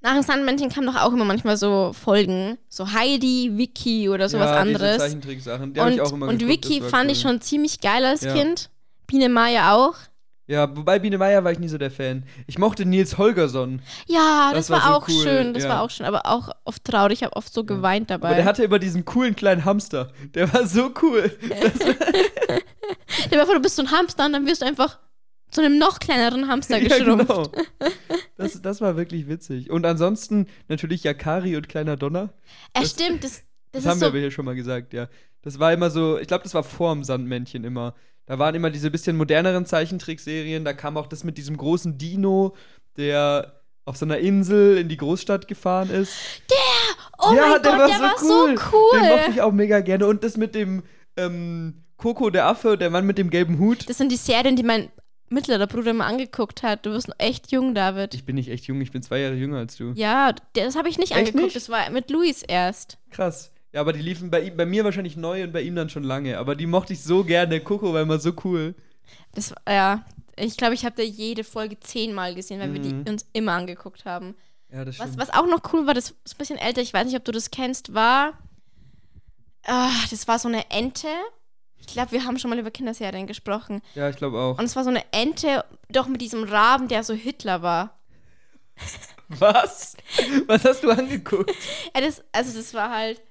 nach dem Sandmännchen kamen doch auch immer manchmal so Folgen. So Heidi, Vicky oder sowas ja, anderes. Zeichentricksachen, die Und, ich auch immer und geguckt, Vicky fand cool. ich schon ziemlich geil als Ja. Kind. Biene Maya auch. Ja, wobei Biene Meier war ich nie so der Fan. Ich mochte Nils Holgersson. Ja, Das das, war war, so auch cool, schön. Das ja. war auch schön, aber auch oft traurig. Ich habe oft so geweint dabei. Aber der hatte immer diesen coolen kleinen Hamster. Der war so cool. Stell dir vor, du bist so ein Hamster und dann wirst du einfach zu einem noch kleineren Hamster ja, geschrumpft. genau. Das, das war wirklich witzig. Und ansonsten natürlich Yakari und kleiner Donner. Ja, Das- stimmt, das, Das, das, haben wir so. aber hier schon mal gesagt, ja. Das war immer so, ich glaube, das war vorm Sandmännchen immer. Da waren immer diese bisschen moderneren Zeichentrickserien. Da kam auch das mit diesem großen Dino, der auf so einer Insel in die Großstadt gefahren ist. Oh ja, mein der Gott, war, der so, war cool. so cool. Den mochte ich auch mega gerne. Und das mit dem ähm, Coco, der Affe, der Mann mit dem gelben Hut. Das sind die Serien, die mein mittlerer Bruder immer angeguckt hat. Du bist noch echt jung, David. Ich bin nicht echt jung, ich bin zwei Jahre jünger als du. Ja, das habe ich nicht Echt angeguckt. nicht? Das war mit Luis erst. Krass. Ja, aber die liefen bei ihm, bei mir wahrscheinlich neu und bei ihm dann schon lange. Aber die mochte ich so gerne. Coco war immer so cool. Das ja. Ich glaube, ich habe da jede Folge zehnmal gesehen, weil wir Mhm. die uns immer angeguckt haben. Ja, das Was, stimmt. was auch noch cool war, das ist ein bisschen älter, ich weiß nicht, ob du das kennst, war. Ah, das war so eine Ente. Ich glaube, wir haben schon mal über Kinderserien gesprochen. Ja, ich glaube auch. Und es war so eine Ente, doch mit diesem Raben, der so Hitler war. Was? Was hast du angeguckt? Ja, das, also das war halt.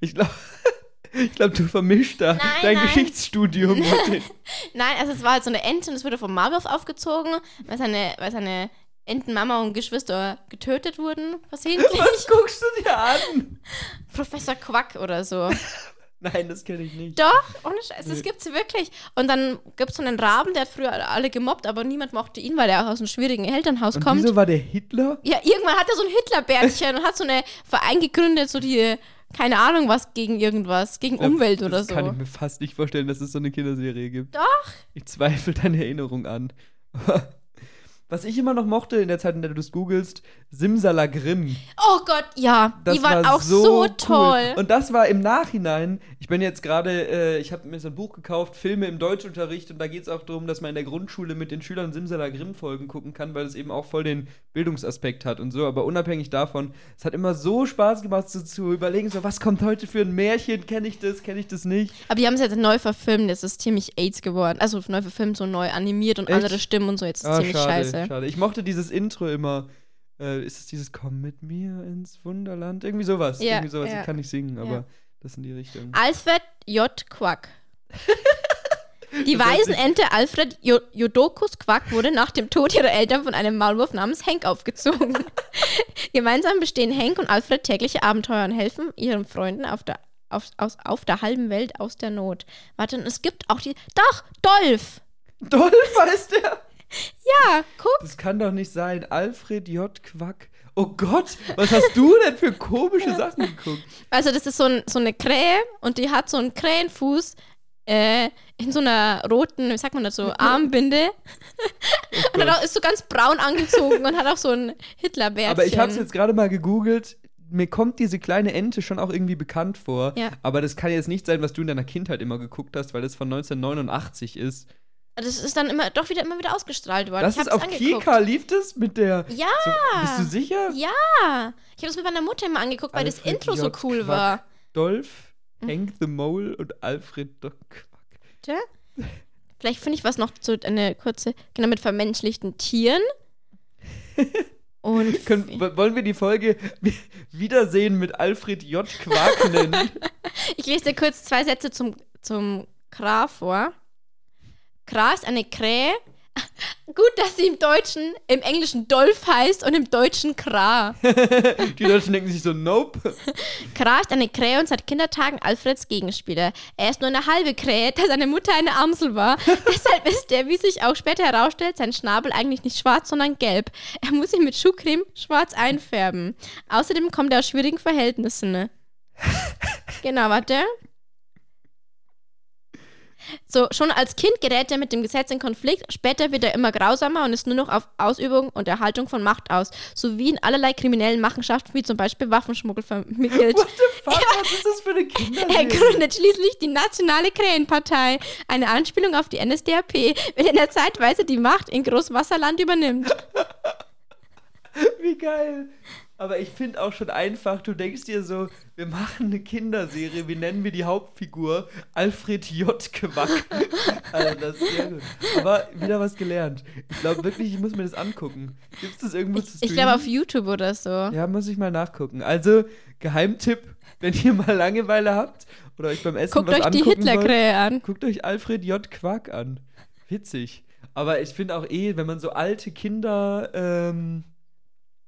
Ich glaube, ich glaub, du vermischst da Nein, dein nein. Geschichtsstudium. Nein, also es war halt so eine Ente und es wurde vom Marlow aufgezogen, weil seine, weil seine Entenmama und Geschwister getötet wurden, versehentlich. Was guckst du dir an? Professor Quack oder so. Nein, das kenne ich nicht. Doch, ohne Scheiß, das Nee. gibt's wirklich. Und dann gibt's so einen Raben, der hat früher alle gemobbt, aber niemand mochte ihn, weil er auch aus einem schwierigen Elternhaus Und kommt. wieso war der Hitler? Ja, irgendwann hat er so ein Hitlerbärtchen und hat so eine Verein gegründet, so die, keine Ahnung was, gegen irgendwas, gegen glaub, Umwelt oder das so. kann ich mir fast nicht vorstellen, dass es so eine Kinderserie gibt. Doch. Ich zweifle deine Erinnerung an. Was ich immer noch mochte in der Zeit, in der du das googelst, Simsalagrim. Oh Gott, ja, Das die waren war auch so, toll. Und das war im Nachhinein, ich bin jetzt gerade, äh, ich habe mir so ein Buch gekauft, Filme im Deutschunterricht, und da geht es auch darum, dass man in der Grundschule mit den Schülern Simsalagrim-Folgen gucken kann, weil es eben auch voll den Bildungsaspekt hat und so. Aber unabhängig davon, es hat immer so Spaß gemacht, so zu überlegen, so, was kommt heute für ein Märchen? Kenne ich das, kenne ich das nicht? Aber die haben es jetzt neu verfilmt, jetzt ist ziemlich AIDS geworden. Also neu verfilmt, so neu animiert und Echt? andere Stimmen und so, jetzt ist es Ah, ziemlich schade, scheiße. Schade. Ich mochte dieses Intro immer. Äh, ist es dieses Komm mit mir ins Wunderland? Irgendwie sowas. Ja, Irgendwie sowas. ja. Ich kann nicht singen, aber Ja. das in die Richtung. Alfred J. Quack. Die Waisenente Alfred Jo- Jodokus Quack wurde nach dem Tod ihrer Eltern von einem Maulwurf namens Henk aufgezogen. Gemeinsam bestehen Henk und Alfred tägliche Abenteuer und helfen ihren Freunden auf der, auf, aus, auf der halben Welt aus der Not. Warte, und es gibt auch die. Doch, Dolph! Dolph heißt der. Ja, guck. Das kann doch nicht sein. Alfred J. Quack. Oh Gott, was hast du denn für komische Sachen geguckt? Also, das ist so, ein, so eine Krähe und die hat so einen Krähenfuß äh, in so einer roten, wie sagt man das so, Armbinde. und hat auch, ist so ganz braun angezogen und hat auch so ein Hitlerbärtchen. Aber ich habe es jetzt gerade mal gegoogelt. Mir kommt diese kleine Ente schon auch irgendwie bekannt vor. Ja. Aber das kann jetzt nicht sein, was du in deiner Kindheit immer geguckt hast, weil das von 1989 ist. Das ist dann immer doch wieder immer wieder ausgestrahlt worden. Das ich ist auf angeguckt. Kika, lief das mit der. Ja. So, bist du sicher? Ja. Ich habe das mit meiner Mutter immer angeguckt, weil das Alfred Intro so cool Quack. war. Dolph, Mhm. Hank the Mole und Alfred Doc Quack. Tja. Vielleicht finde ich was noch zu eine kurze, genau mit vermenschlichten Tieren. Und Können, wollen wir die Folge Wi- Wiedersehen mit Alfred J. Quack nennen? ich lese dir kurz zwei Sätze zum, zum Kra vor. Kra ist eine Krähe. Gut, dass sie im Deutschen, im Englischen Dolph heißt und im Deutschen Kra. Die Deutschen denken sich so, nope. Kra ist eine Krähe und seit Kindertagen Alfreds Gegenspieler. Er ist nur eine halbe Krähe, da seine Mutter eine Amsel war. Deshalb ist er, wie sich auch später herausstellt, sein Schnabel eigentlich nicht schwarz, sondern gelb. Er muss ihn mit Schuhcreme schwarz einfärben. Außerdem kommt er aus schwierigen Verhältnissen. genau, warte. So, schon als Kind gerät er mit dem Gesetz in Konflikt, später wird er immer grausamer und ist nur noch auf Ausübung und Erhaltung von Macht aus, sowie in allerlei kriminellen Machenschaften wie zum Beispiel Waffenschmuggel vermittelt. What the fuck, was ist das für eine Er Kinderserie? gründet schließlich die Nationale Krähenpartei, eine Anspielung auf die NSDAP, wenn er zeitweise die Macht in Großwasserland übernimmt. Wie geil. Aber ich finde auch schon einfach, du denkst dir so, wir machen eine Kinderserie, wie nennen wir die Hauptfigur? Alfred J. Quack. Also das ist sehr gut. Aber wieder was gelernt. Ich glaube wirklich, ich muss mir das angucken. Gibt es das irgendwo zu Ich streamen? glaube auf YouTube oder so. Ja, muss ich mal nachgucken. Also, Geheimtipp, wenn ihr mal Langeweile habt oder euch beim Essen Guckt was euch die angucken wollt, Hitlerkrähe an. guckt euch Alfred J. Quack an. Witzig. Aber ich finde auch eh, wenn man so alte Kinder ähm,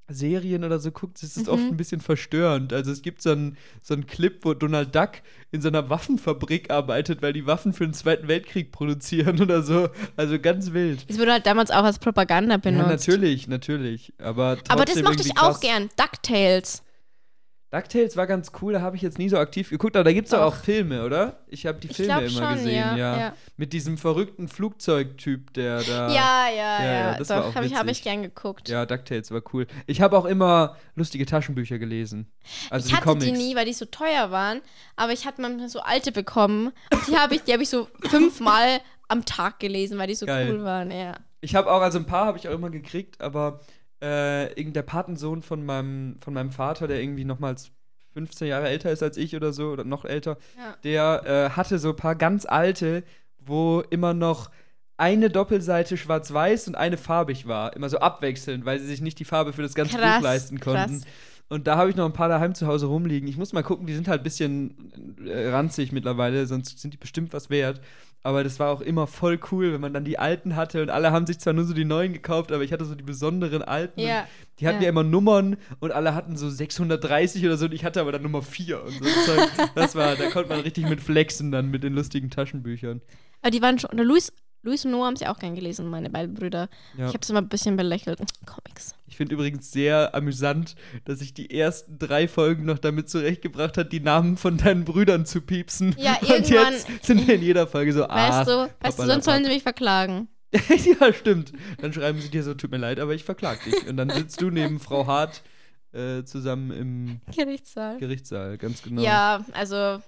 Serien oder so guckt, ist es Mhm. oft ein bisschen verstörend. Also es gibt so einen so einen Clip, wo Donald Duck in so einer Waffenfabrik arbeitet, weil die Waffen für den Zweiten Weltkrieg produzieren oder so. Also ganz wild. Es wurde halt damals auch als Propaganda benutzt. Ja, natürlich, natürlich. Aber, Aber das mochte ich auch gern. DuckTales. DuckTales war ganz cool, da habe ich jetzt nie so aktiv geguckt, aber da gibt es auch Doch. Filme, oder? Ich habe die Ich Filme immer schon, gesehen, ja, ja, ja. Mit diesem verrückten Flugzeugtyp, der da. Ja, ja, ja, ja. das Doch, auch habe ich, hab ich gern geguckt. Ja, DuckTales war cool. Ich habe auch immer lustige Taschenbücher gelesen. Also ich die hatte Comics. die nie, weil die so teuer waren. Aber ich hatte manchmal so alte bekommen. Und die habe ich, die habe ich so fünfmal am Tag gelesen, weil die so Geil. cool waren. Ja. Ich habe auch, also ein paar habe ich auch immer gekriegt, aber äh, irgend der Patensohn von meinem, von meinem Vater, der irgendwie nochmals 15 Jahre älter ist als ich oder so, oder noch älter, Ja. der äh, hatte so ein paar ganz alte, wo immer noch eine Doppelseite schwarz-weiß und eine farbig war. Immer so abwechselnd, weil sie sich nicht die Farbe für das ganze Krass, Buch leisten konnten. krass. Und da habe ich noch ein paar daheim zu Hause rumliegen. Ich muss mal gucken, die sind halt ein bisschen äh, ranzig mittlerweile, sonst sind die bestimmt was wert. Aber das war auch immer voll cool, wenn man dann die alten hatte und alle haben sich zwar nur so die neuen gekauft, aber ich hatte so die besonderen alten. Ja, Und die hatten ja. ja. immer Nummern und alle hatten so 630 oder so und ich hatte aber dann Nummer 4 und so. Das war, da konnte man richtig mit flexen dann mit den lustigen Taschenbüchern. Aber die waren schon. Luis, Luis und Noah haben sie auch gern gelesen, meine beiden Brüder. Ja. Ich habe es immer ein bisschen belächelt. Comics. Ich finde übrigens sehr amüsant, dass sich die ersten drei Folgen noch damit zurechtgebracht hat, die Namen von deinen Brüdern zu piepsen. Ja, und irgendwann- jetzt sind wir in jeder Folge so, ah, weißt du, weißt du, sonst sollen sie mich verklagen. ja, stimmt. Dann schreiben sie dir so, tut mir leid, aber ich verklag dich. Und dann sitzt du neben Frau Hart äh, zusammen im Gerichtssaal. Gerichtssaal, ganz genau. Ja, also,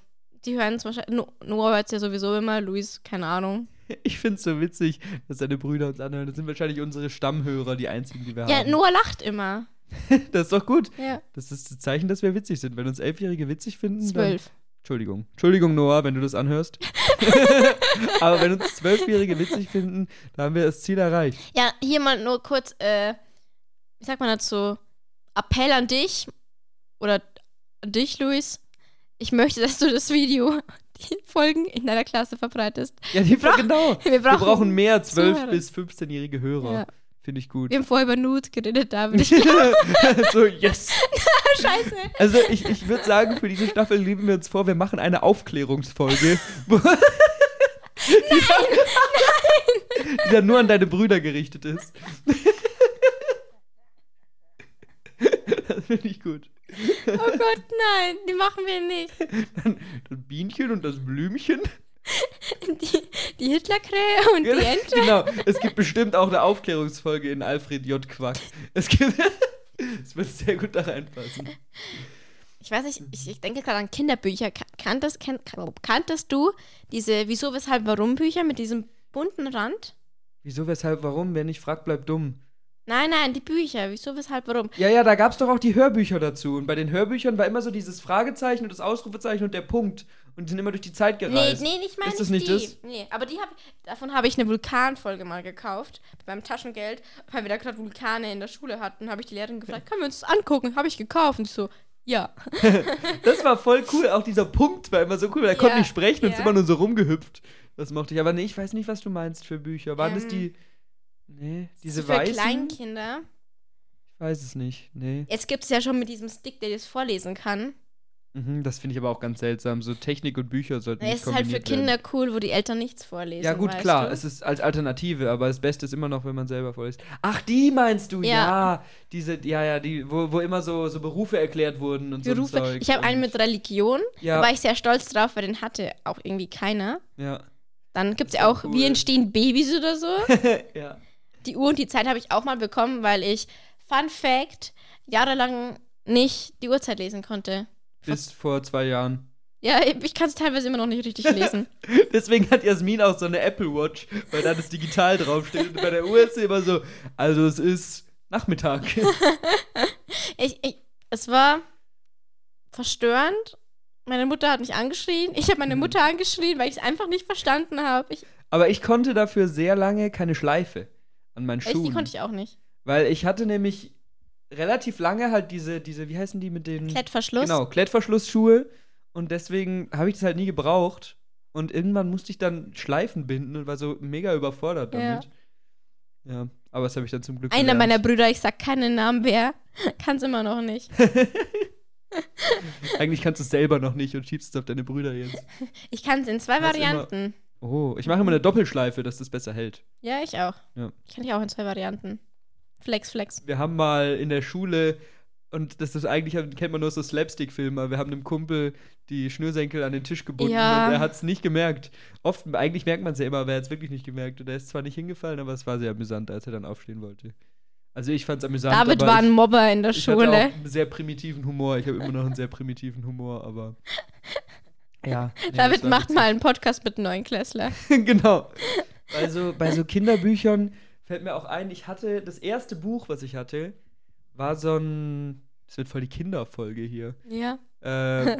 die hören es wahrscheinlich. No, Noah hört es ja sowieso immer, Luis, keine Ahnung. Ich finde es so witzig, dass deine Brüder uns anhören. Das sind wahrscheinlich unsere Stammhörer, die einzigen, die wir Ja, haben. Noah lacht immer. Das ist doch gut. Ja. Das ist das Zeichen, dass wir witzig sind. Wenn uns Elfjährige witzig finden, dann Zwölf. Entschuldigung. Entschuldigung, Noah, wenn du das anhörst. Aber wenn uns Zwölfjährige witzig finden, dann haben wir das Ziel erreicht. Ja, hier mal nur kurz, äh, wie sagt man dazu? Appell an dich oder an dich, Luis. Ich möchte, dass du das Video die Folgen in deiner Klasse verbreitest. Ja, die brauch- genau. wir Wir brauchen brauchen mehr 12- Zuhörer. bis 15-jährige Hörer. Ja. Finde ich gut. Wir haben vorher über Nudes geredet, David. So, yes. Scheiße. Also ich, ich würde sagen, für diese Staffel lieben wir uns vor, wir machen eine Aufklärungsfolge. Nein, nein! Die dann nur an deine Brüder gerichtet ist. das finde ich gut. Oh Gott, nein, die machen wir nicht. Dann das Bienchen und das Blümchen. Die, die Hitlerkrähe und die Ente. genau. Es gibt bestimmt auch eine Aufklärungsfolge in Alfred J. Quack. Es gibt. Es wird sehr gut da reinpassen. Ich weiß nicht, ich, ich denke gerade an Kinderbücher. Kan- Kanntest, kan, kan- kanntest du diese Wieso, Weshalb, Warum Bücher mit diesem bunten Rand? Wieso, weshalb, warum? Wer nicht fragt, bleibt dumm. Nein, nein, die Bücher. Wieso, Weshalb, Warum? Ja, ja, da gab es doch auch die Hörbücher dazu. Und bei den Hörbüchern war immer so dieses Fragezeichen und das Ausrufezeichen und der Punkt. Und die sind immer durch die Zeit Nee, gereist. nee, nicht meine Ist das ich nicht die. das? Nee, aber die hab, davon habe ich eine Vulkanfolge mal gekauft. Beim Taschengeld, weil wir da gerade Vulkane in der Schule hatten, habe ich die Lehrerin gefragt, können wir uns das angucken? Habe ich gekauft. Und ich so, ja. Das war voll cool. Auch dieser Punkt war immer so cool, weil er Ja, konnte nicht sprechen und ist ja. immer nur so rumgehüpft. Das mochte ich. Aber nee, ich weiß nicht, was du meinst für Bücher. Waren das Ähm, die. Nee, diese für weißen? Kleinkinder. Ich weiß es nicht. Nee. Jetzt gibt es ja schon mit diesem Stick, der das vorlesen kann. Mhm, das finde ich aber auch ganz seltsam. So Technik und Bücher sollten Es nicht ist halt für kombiniert werden. Kinder cool, wo die Eltern nichts vorlesen. Ja, gut, klar. Du? Es ist als Alternative, aber das Beste ist immer noch, wenn man selber vorliest. Ach, die meinst du? Ja. Ja. diese, ja, ja, die, wo, wo immer so, so Berufe erklärt wurden und Berufe. so Zeug. Ich habe einen mit Religion. Ja. Da war ich sehr stolz drauf, weil den hatte auch irgendwie keiner. Ja. Dann gibt es ja auch, cool. wie entstehen Babys oder so. ja. Die Uhr und die Zeit habe ich auch mal bekommen, weil ich, Fun Fact, jahrelang nicht die Uhrzeit lesen konnte. Bis vor zwei Jahren. Ja, ich kann es teilweise immer noch nicht richtig lesen. Deswegen hat Jasmin auch so eine Apple Watch, weil da das digital draufsteht. Und bei der Uhr ist sie immer so, also es ist Nachmittag. ich, ich, es war verstörend. Meine Mutter hat mich angeschrien. Ich habe meine Mhm. Mutter angeschrien, weil ich es einfach nicht verstanden habe. Aber ich konnte dafür sehr lange keine Schleife an meinen echt, Schuhen. die konnte ich auch nicht. Weil ich hatte nämlich relativ lange halt diese, diese, wie heißen die mit den. Klettverschluss. Genau, Klettverschlussschuhe. Und deswegen habe ich das halt nie gebraucht. Und irgendwann musste ich dann Schleifen binden und war so mega überfordert Ja. damit. Ja, aber das habe ich dann zum Glück Einer gelernt. meiner Brüder, ich sag keinen Namen, wer, kann es immer noch nicht. Eigentlich kannst du es selber noch nicht und schiebst es auf deine Brüder jetzt. Ich kann es in zwei Was immer- Varianten. Oh, ich mache immer eine Doppelschleife, dass das besser hält. Ja, ich auch. Ja. Ich kann die auch in zwei Varianten. Flex, flex. Wir haben mal in der Schule, und das ist eigentlich, kennt man nur so Slapstick-Filme, aber wir haben einem Kumpel die Schnürsenkel an den Tisch gebunden Ja. und er hat es nicht gemerkt. Oft, eigentlich merkt man es ja immer, aber er hat es wirklich nicht gemerkt. Und er ist zwar nicht hingefallen, aber es war sehr amüsant, als er dann aufstehen wollte. Also ich fand es amüsant. David war ein ich, Mobber in der ich hatte Schule. auch einen sehr primitiven Humor. Ich habe immer noch einen sehr primitiven Humor, aber ja. nee, David macht mal einen Podcast mit neuen Klässler. genau. Bei so, bei so Kinderbüchern fällt mir auch ein, ich hatte, das erste Buch, was ich hatte, war so ein, das wird voll die Kinderfolge hier. Ja. Äh,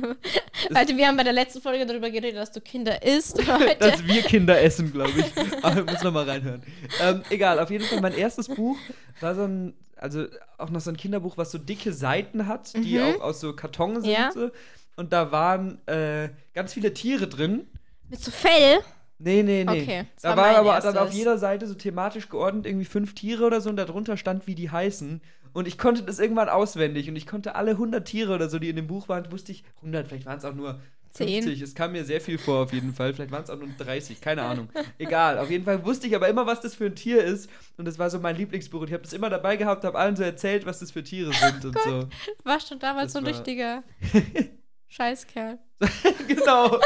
Leute, wir haben bei der letzten Folge darüber geredet, dass du Kinder isst. Heute. dass wir Kinder essen, glaube ich. Aber muss noch mal reinhören. Ähm, egal, auf jeden Fall, mein erstes Buch war so ein, also auch noch so ein Kinderbuch, was so dicke Seiten hat, die Mhm. auch aus so Karton sind. Ja. So. Und da waren äh, ganz viele Tiere drin. Mit so Fell. Nee, nee, nee. Okay, da war war aber dann auf erstes. jeder Seite so thematisch geordnet irgendwie fünf Tiere oder so und darunter stand, wie die heißen. Und ich konnte das irgendwann auswendig und ich konnte alle 100 Tiere oder so, die in dem Buch waren, wusste ich, 100, vielleicht waren es auch nur Zehn. 50. Es kam mir sehr viel vor auf jeden Fall. Vielleicht waren es auch nur 30, keine Ahnung. Egal, auf jeden Fall wusste ich aber immer, was das für ein Tier ist. Und das war so mein Lieblingsbuch. Und ich habe das immer dabei gehabt, habe allen so erzählt, was das für Tiere sind und so. Du warst schon damals Das so ein war- richtiger Scheißkerl. genau.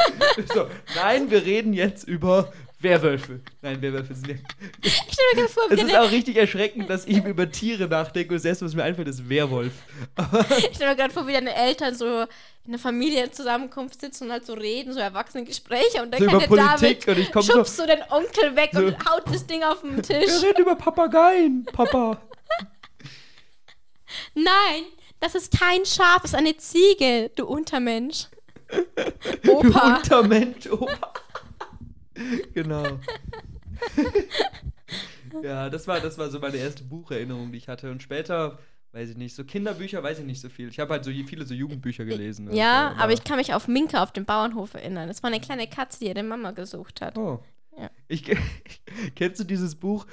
so, nein, wir reden jetzt über Werwölfe. Nein, Werwölfe sind ja Ich stell mir gerade vor, Es ist auch richtig erschreckend, dass ich über Tiere nachdenke und das erste, was mir einfällt, ist Werwolf. ich stell mir gerade vor, wie deine Eltern so in einer Familienzusammenkunft sitzen und halt so reden, so erwachsene Gespräche und dann So kann über Politik David und ich komme so, schubst so den Onkel weg So. und haut das Ding auf den wir Tisch. reden über Papageien, Papa. Nein, das ist kein Schaf, das ist eine Ziege, du Untermensch. Du Opa. Untermensch, Opa. genau. ja, das war, das war so meine erste Bucherinnerung, die ich hatte. Und später weiß ich nicht. So Kinderbücher weiß ich nicht so viel. Ich habe halt so viele so Jugendbücher gelesen. Ja, so, aber ich kann mich auf Minka auf dem Bauernhof erinnern. Das war eine kleine Katze, die ihre Mama gesucht hat. Oh. Ja. Ich, kennst du dieses Buch?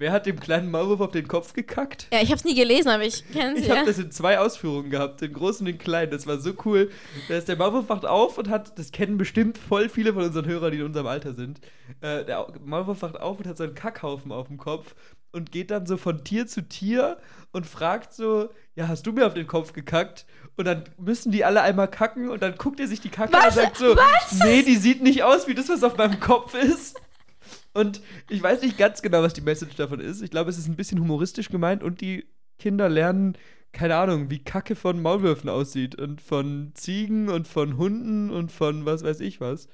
Wer hat dem kleinen Maulwurf auf den Kopf gekackt? Ja, ich habe es nie gelesen, aber ich kenne sie. Ich habe Ja. das in zwei Ausführungen gehabt, den großen und den kleinen. Das war so cool. Da ist der Maulwurf wacht auf und hat, das kennen bestimmt voll viele von unseren Hörern, die in unserem Alter sind. Äh, der Maulwurf wacht auf und hat so einen Kackhaufen auf dem Kopf und geht dann so von Tier zu Tier und fragt so: Ja, hast du mir auf den Kopf gekackt? Und dann müssen die alle einmal kacken und dann guckt er sich die Kacke an und Was? sagt so: Nee, die sieht nicht aus wie das, was auf meinem Kopf ist. Und ich weiß nicht ganz genau, was die Message davon ist. Ich glaube, es ist ein bisschen humoristisch gemeint und die Kinder lernen, keine Ahnung, wie Kacke von Maulwürfen aussieht und von Ziegen und von Hunden und von was weiß ich was.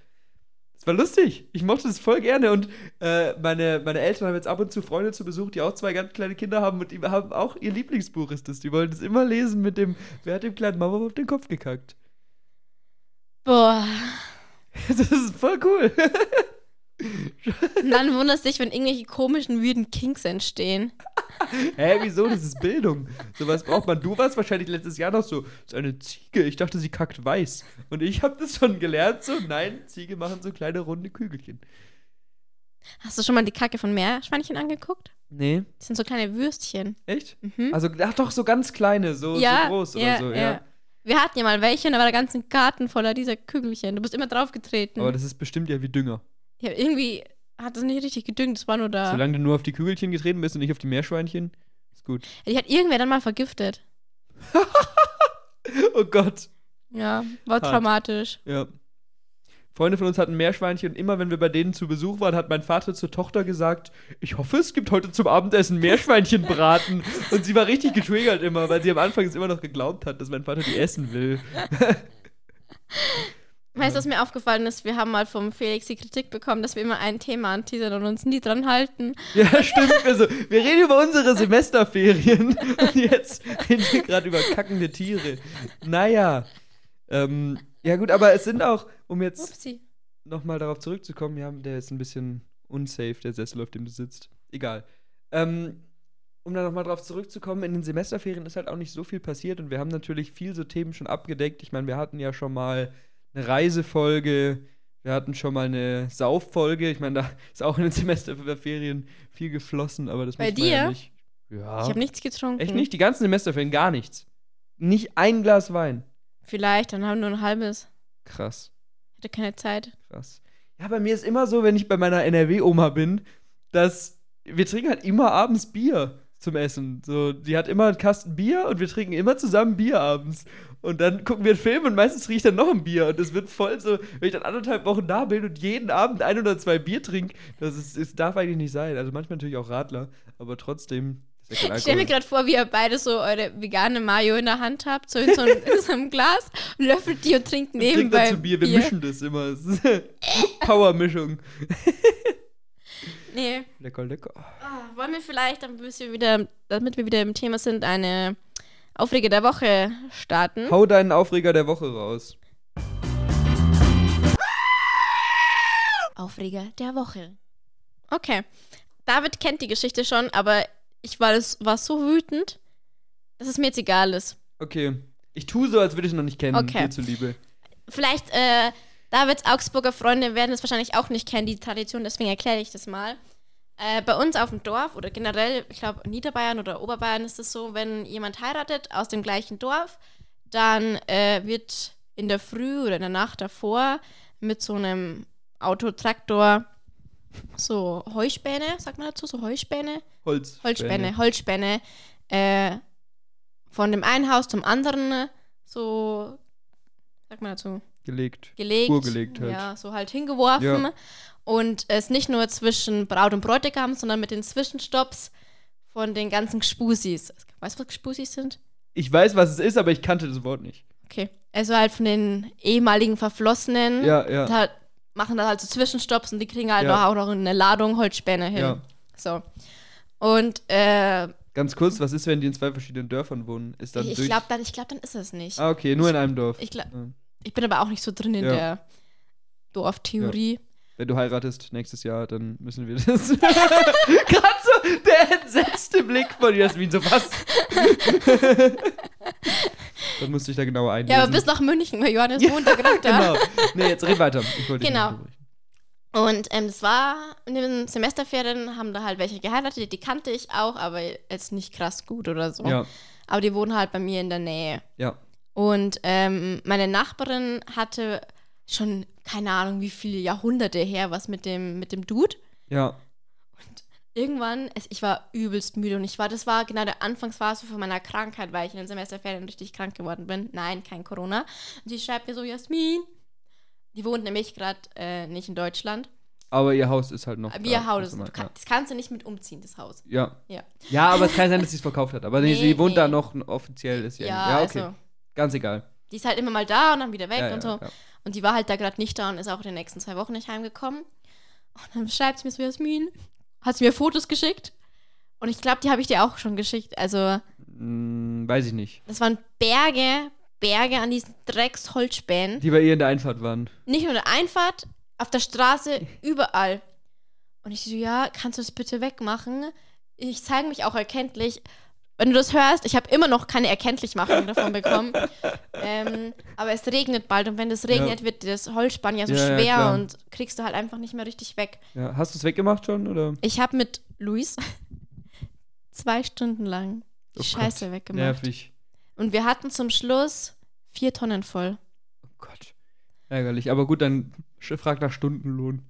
Es war lustig. Ich mochte es voll gerne und äh, meine, meine Eltern haben jetzt ab und zu Freunde zu Besuch, die auch zwei ganz kleine Kinder haben und die haben auch ihr Lieblingsbuch ist das. Die wollen es immer lesen mit dem, wer hat dem kleinen Maulwurf auf den Kopf gekackt. Boah. Das ist voll cool. Dann wunderst dich, wenn irgendwelche komischen, weirden Kinks entstehen. Hä, wieso? Das ist Bildung. Sowas braucht man. Du warst wahrscheinlich letztes Jahr noch so, das ist eine Ziege. Ich dachte, sie kackt weiß. Und ich habe das schon gelernt, so, nein, Ziege machen so kleine runde Kügelchen. Hast du schon mal die Kacke von Meerschweinchen angeguckt? Nee. Das sind so kleine Würstchen. Echt? Mhm. Also, ach doch, so ganz kleine, so, ja, so groß ja, oder so, ja. Wir hatten ja mal welche und da war der ganze Garten voller dieser Kügelchen. Du bist immer draufgetreten. Aber das ist bestimmt ja wie Dünger. Ja, irgendwie hat das nicht richtig gedüngt, das war nur da. Solange du nur auf die Kügelchen getreten bist und nicht auf die Meerschweinchen, ist gut. Die hat irgendwer dann mal vergiftet. Oh Gott. Ja, war Hart. traumatisch. Ja. Freunde von uns hatten Meerschweinchen und immer wenn wir bei denen zu Besuch waren, hat mein Vater zur Tochter gesagt, ich hoffe, es gibt heute zum Abendessen Meerschweinchenbraten. und sie war richtig getriggert immer, weil sie am Anfang es immer noch geglaubt hat, dass mein Vater die essen will. Weißt du, was mir aufgefallen ist? Wir haben mal vom Felix die Kritik bekommen, dass wir immer ein Thema anteasern und uns nie dran halten. Ja, stimmt. Also, wir reden über unsere Semesterferien und jetzt reden wir gerade über kackende Tiere. Naja. Ähm, ja gut, aber es sind auch, um jetzt nochmal darauf zurückzukommen, ja, der ist ein bisschen unsafe, der Sessel, auf dem du sitzt. Egal. Ähm, um da nochmal drauf zurückzukommen, in den Semesterferien ist halt auch nicht so viel passiert und wir haben natürlich viel so Themen schon abgedeckt. Ich meine, wir hatten ja schon mal eine Reisefolge, wir hatten schon mal eine Sauffolge. Ich meine, da ist auch in den Semesterferien viel geflossen, aber das Bei muss man ja dir? nicht. Ja. Ich habe nichts getrunken. Echt nicht? Die ganzen Semesterferien, gar nichts. Nicht ein Glas Wein. Vielleicht, dann haben wir nur ein halbes. Krass. Hatte keine Zeit. Krass. Ja, bei mir ist immer so, wenn ich bei meiner NRW-Oma bin, dass wir trinken halt immer abends Bier zum Essen. So, die hat immer einen Kasten Bier und wir trinken immer zusammen Bier abends. Und dann gucken wir einen Film und meistens riecht dann noch ein Bier. Und es wird voll so, wenn ich dann anderthalb Wochen da bin und jeden Abend ein oder zwei Bier trinke, das, ist, das darf eigentlich nicht sein. Also manchmal natürlich auch Radler, aber trotzdem. Ich stelle mir gerade vor, wie ihr beide so eure vegane Mayo in der Hand habt, so in so, einem- in so einem Glas, löffelt die und trinkt Wir trinken nebenbei dazu Bier. Wir mischen das immer. Power-Mischung. Nee. Lecker, lecker. Ah, wollen wir vielleicht, damit wir, wieder, damit wir wieder im Thema sind, eine Aufreger der Woche starten? Hau deinen Aufreger der Woche raus. Aufreger der Woche. Okay. David kennt die Geschichte schon, aber ich war, das, war so wütend, dass es mir jetzt egal ist. Okay. Ich tue so, als würde ich ihn noch nicht kennen, Okay. dir zuliebe. Vielleicht, äh, Davids Augsburger Freunde werden es wahrscheinlich auch nicht kennen, die Tradition, deswegen erkläre ich das mal. Äh, bei uns auf dem Dorf oder generell, ich glaube Niederbayern oder Oberbayern ist es so, wenn jemand heiratet aus dem gleichen Dorf, dann äh, wird in der Früh oder in der Nacht davor mit so einem Autotraktor so Heuspäne, sagt man dazu, so Heuspäne? Holz. Holzspäne, Holzspäne, äh, von dem einen Haus zum anderen so, sagt man dazu, Gelegt. gelegt. Spur gelegt halt. Ja, so halt hingeworfen. Ja. Und es nicht nur zwischen Braut und Bräutigam, sondern mit den Zwischenstopps von den ganzen Gspusis. Weißt du, was Gspusis sind? Ich weiß, was es ist, aber ich kannte das Wort nicht. Okay. Also halt von den ehemaligen Verflossenen. Ja, ja. Da machen da halt so Zwischenstopps und die kriegen halt Ja. auch noch eine Ladung Holzspäne hin. Ja. So. Und äh, Ganz kurz, was ist, wenn die in zwei verschiedenen Dörfern wohnen? Ist dann ich glaube dann, ich glaub, dann ist es nicht. ah, okay, nur in einem Dorf. Ich, glaub, Ja. Ich bin aber auch nicht so drin in Ja. der Dorftheorie. Wenn du heiratest nächstes Jahr, dann müssen wir das. Gerade so der entsetzte Blick von Jasmin, so was. dann musste ich da genauer einlesen. Ja, aber bis nach München, weil Johannes wohnt da gerade da. Genau. Nee, jetzt red weiter. Genau. Und ähm, das war in den Semesterferien, haben da halt welche geheiratet, die kannte ich auch, aber jetzt nicht krass gut oder so. Ja, Aber die wohnen halt bei mir in der Nähe. ja. Und ähm, meine Nachbarin hatte schon, keine Ahnung, wie viele Jahrhunderte her was mit dem, mit dem Dude. Ja. Irgendwann, es, ich war übelst müde und ich war, das war genau der Anfangsphase von meiner Krankheit, weil ich in den Semesterferien richtig krank geworden bin. Nein, kein Corona. Und sie schreibt mir so, Jasmin, die wohnt nämlich gerade äh, nicht in Deutschland. Aber ihr Haus ist halt noch. Aber ihr Haus, du kann, das kannst du nicht mit umziehen, das Haus. Ja. Ja. Ja, aber es kann sein, dass sie es verkauft hat. Aber Nee, sie wohnt nee. da noch offiziell. Ist ja, Ja, ja okay. also, Ganz egal. die ist halt immer mal da und dann wieder weg ja, und so. Und die war halt da gerade nicht da und ist auch in den nächsten zwei Wochen nicht heimgekommen. Und dann schreibt sie mir so, Jasmin, hat sie mir Fotos geschickt. Und ich glaube, die habe ich dir auch schon geschickt. Also, Hm, weiß ich nicht. das waren Berge, Berge an diesen Drecksholzspänen. Die bei ihr in der Einfahrt waren. Nicht nur in der Einfahrt, auf der Straße, überall. Und ich so, ja, kannst du das bitte wegmachen? Ich zeige mich auch erkenntlich. Wenn du das hörst, ich habe immer noch keine Erkenntlichmachung davon bekommen. ähm, aber es regnet bald und wenn es regnet, wird das Holzspann ja so Ja, ja, schwer klar. und kriegst du halt einfach nicht mehr richtig weg. Ja. Hast du es weggemacht schon? Oder? Ich habe mit Luis zwei Stunden lang die Oh Gott, Scheiße weggemacht. Nervig. Und wir hatten zum Schluss vier Tonnen voll. Oh Gott. Ärgerlich. Aber gut, dann frag nach Stundenlohn.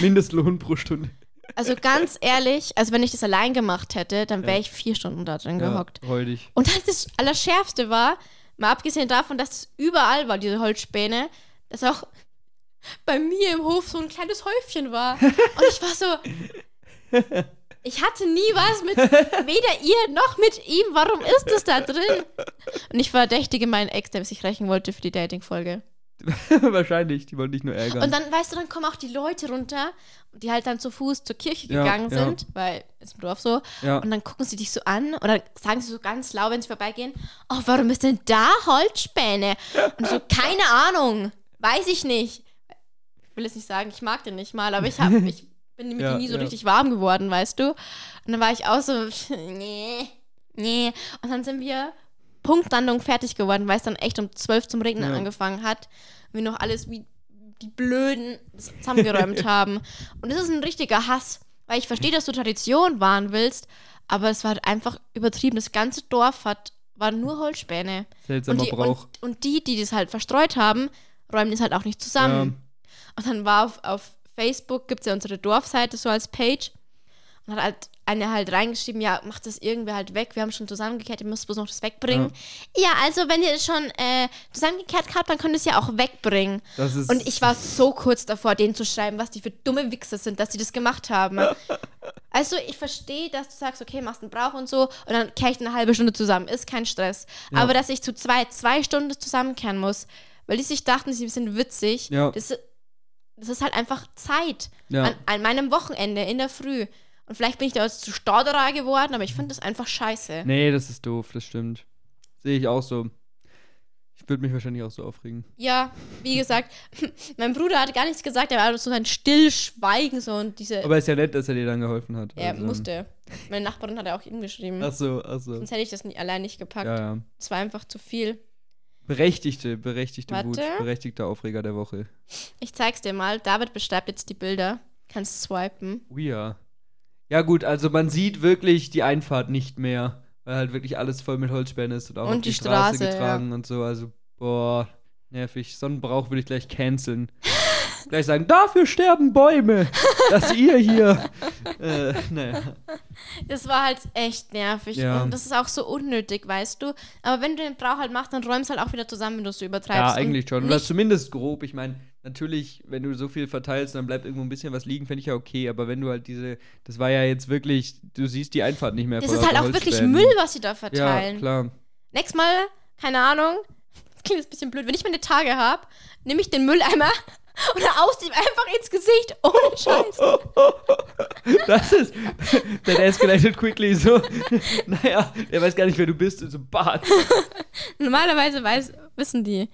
Mindestlohn pro Stunde. Also ganz ehrlich, also wenn ich das allein gemacht hätte, dann wäre ich vier Stunden da drin gehockt. räudig. Und dann das Allerschärfste war, mal abgesehen davon, dass es überall war, diese Holzspäne, dass auch bei mir im Hof so ein kleines Häufchen war. Und ich war so, ich hatte nie was mit weder ihr noch mit ihm. Warum ist das da drin? Und ich verdächtige meinen Ex, der sich rächen wollte für die Dating-Folge. Wahrscheinlich. Die wollten dich nur ärgern. Und dann, weißt du, dann kommen auch die Leute runter, die halt dann zu Fuß zur Kirche Ja, gegangen ja. sind, weil ist im Dorf so. ja. Und dann gucken sie dich so an oder sagen sie so ganz laut, wenn sie vorbeigehen, oh, warum ist denn da Holzspäne? Und so, keine Ahnung, weiß ich nicht. Ich will jetzt nicht sagen, ich mag den nicht mal, aber ich, hab, ich bin mit Ja, ihm nie so ja. richtig warm geworden, weißt du? Und dann war ich auch so, nee, nee. Und dann sind wir Punktlandung fertig geworden, weil es dann echt um 12 zum Regnen Ja. angefangen hat. Und wir noch alles wie die Blöden zusammengeräumt haben. Und das ist ein richtiger Hass, weil ich verstehe, dass du Tradition wahren willst, aber es war halt einfach übertrieben. Das ganze Dorf hat, waren nur Holzspäne. Seltsamer Und die, Brauch. und, und die, die das halt verstreut haben, räumen das halt auch nicht zusammen. Und dann war auf, auf Facebook, gibt es ja unsere Dorfseite so als Page. Und hat halt eine halt reingeschrieben, ja, macht das irgendwer halt weg. Wir haben schon zusammengekehrt, ihr müsst bloß noch das wegbringen. Ja, also wenn ihr es schon äh, zusammengekehrt habt, dann könnt ihr es ja auch wegbringen. Und ich war so kurz davor, denen zu schreiben, was die für dumme Wichser sind, dass die das gemacht haben. Also ich verstehe, dass du sagst, okay, machst einen Brauch und so und dann kehre ich eine halbe Stunde zusammen. Ist kein Stress. Ja. Aber dass ich zu zwei, zwei Stunden zusammenkehren muss, weil die sich dachten, sie sind witzig, Ja. das, das ist halt einfach Zeit. Ja. An, an meinem Wochenende in der Früh. Und vielleicht bin ich da jetzt zu Stauderer geworden, aber ich finde das einfach scheiße. Nee, das ist doof, das stimmt. Sehe ich auch so. Ich würde mich wahrscheinlich auch so aufregen. Ja, wie gesagt, mein Bruder hat gar nichts gesagt, er war so ein Stillschweigen so und diese. Aber ist ja nett, dass er dir dann geholfen hat. er also. musste. Meine Nachbarin hat er auch ihm geschrieben. Ach so, ach so. Sonst hätte ich das nie, allein nicht gepackt. Ja, ja. Es war einfach zu viel. Berechtigte, berechtigte Wut, Warte. berechtigter Aufreger der Woche. Ich zeig's dir mal. David beschreibt jetzt die Bilder. Kannst swipen. Oh ja. Ja, gut, also man sieht wirklich die Einfahrt nicht mehr, weil halt wirklich alles voll mit Holzspänen ist und auch Und auf die, die Straße, Straße, getragen und so. Also, boah, nervig. So einen Brauch würde ich gleich canceln. gleich sagen, dafür sterben Bäume, dass ihr hier. äh, naja. Das war halt echt nervig. Ja. Und das ist auch so unnötig, weißt du. Aber wenn du den Brauch halt machst, dann räumst halt auch wieder zusammen, wenn du es so übertreibst. Ja, eigentlich schon. Oder zumindest grob. Ich meine, natürlich, wenn du so viel verteilst, dann bleibt irgendwo ein bisschen was liegen, finde ich ja okay. Aber wenn du halt diese, das war ja jetzt wirklich, du siehst die Einfahrt nicht mehr. das ist halt auch wirklich. Müll, was sie da Ja, verteilen. klar. Nächstes Mal, keine Ahnung, das klingt jetzt ein bisschen blöd, wenn ich meine Tage habe, nehme ich den Mülleimer und aus ihm einfach ins Gesicht, ohne Scheiß. Das ist, that escalated quickly so. naja, er weiß gar nicht, wer du bist. So, Bart. Normalerweise weiß, wissen die,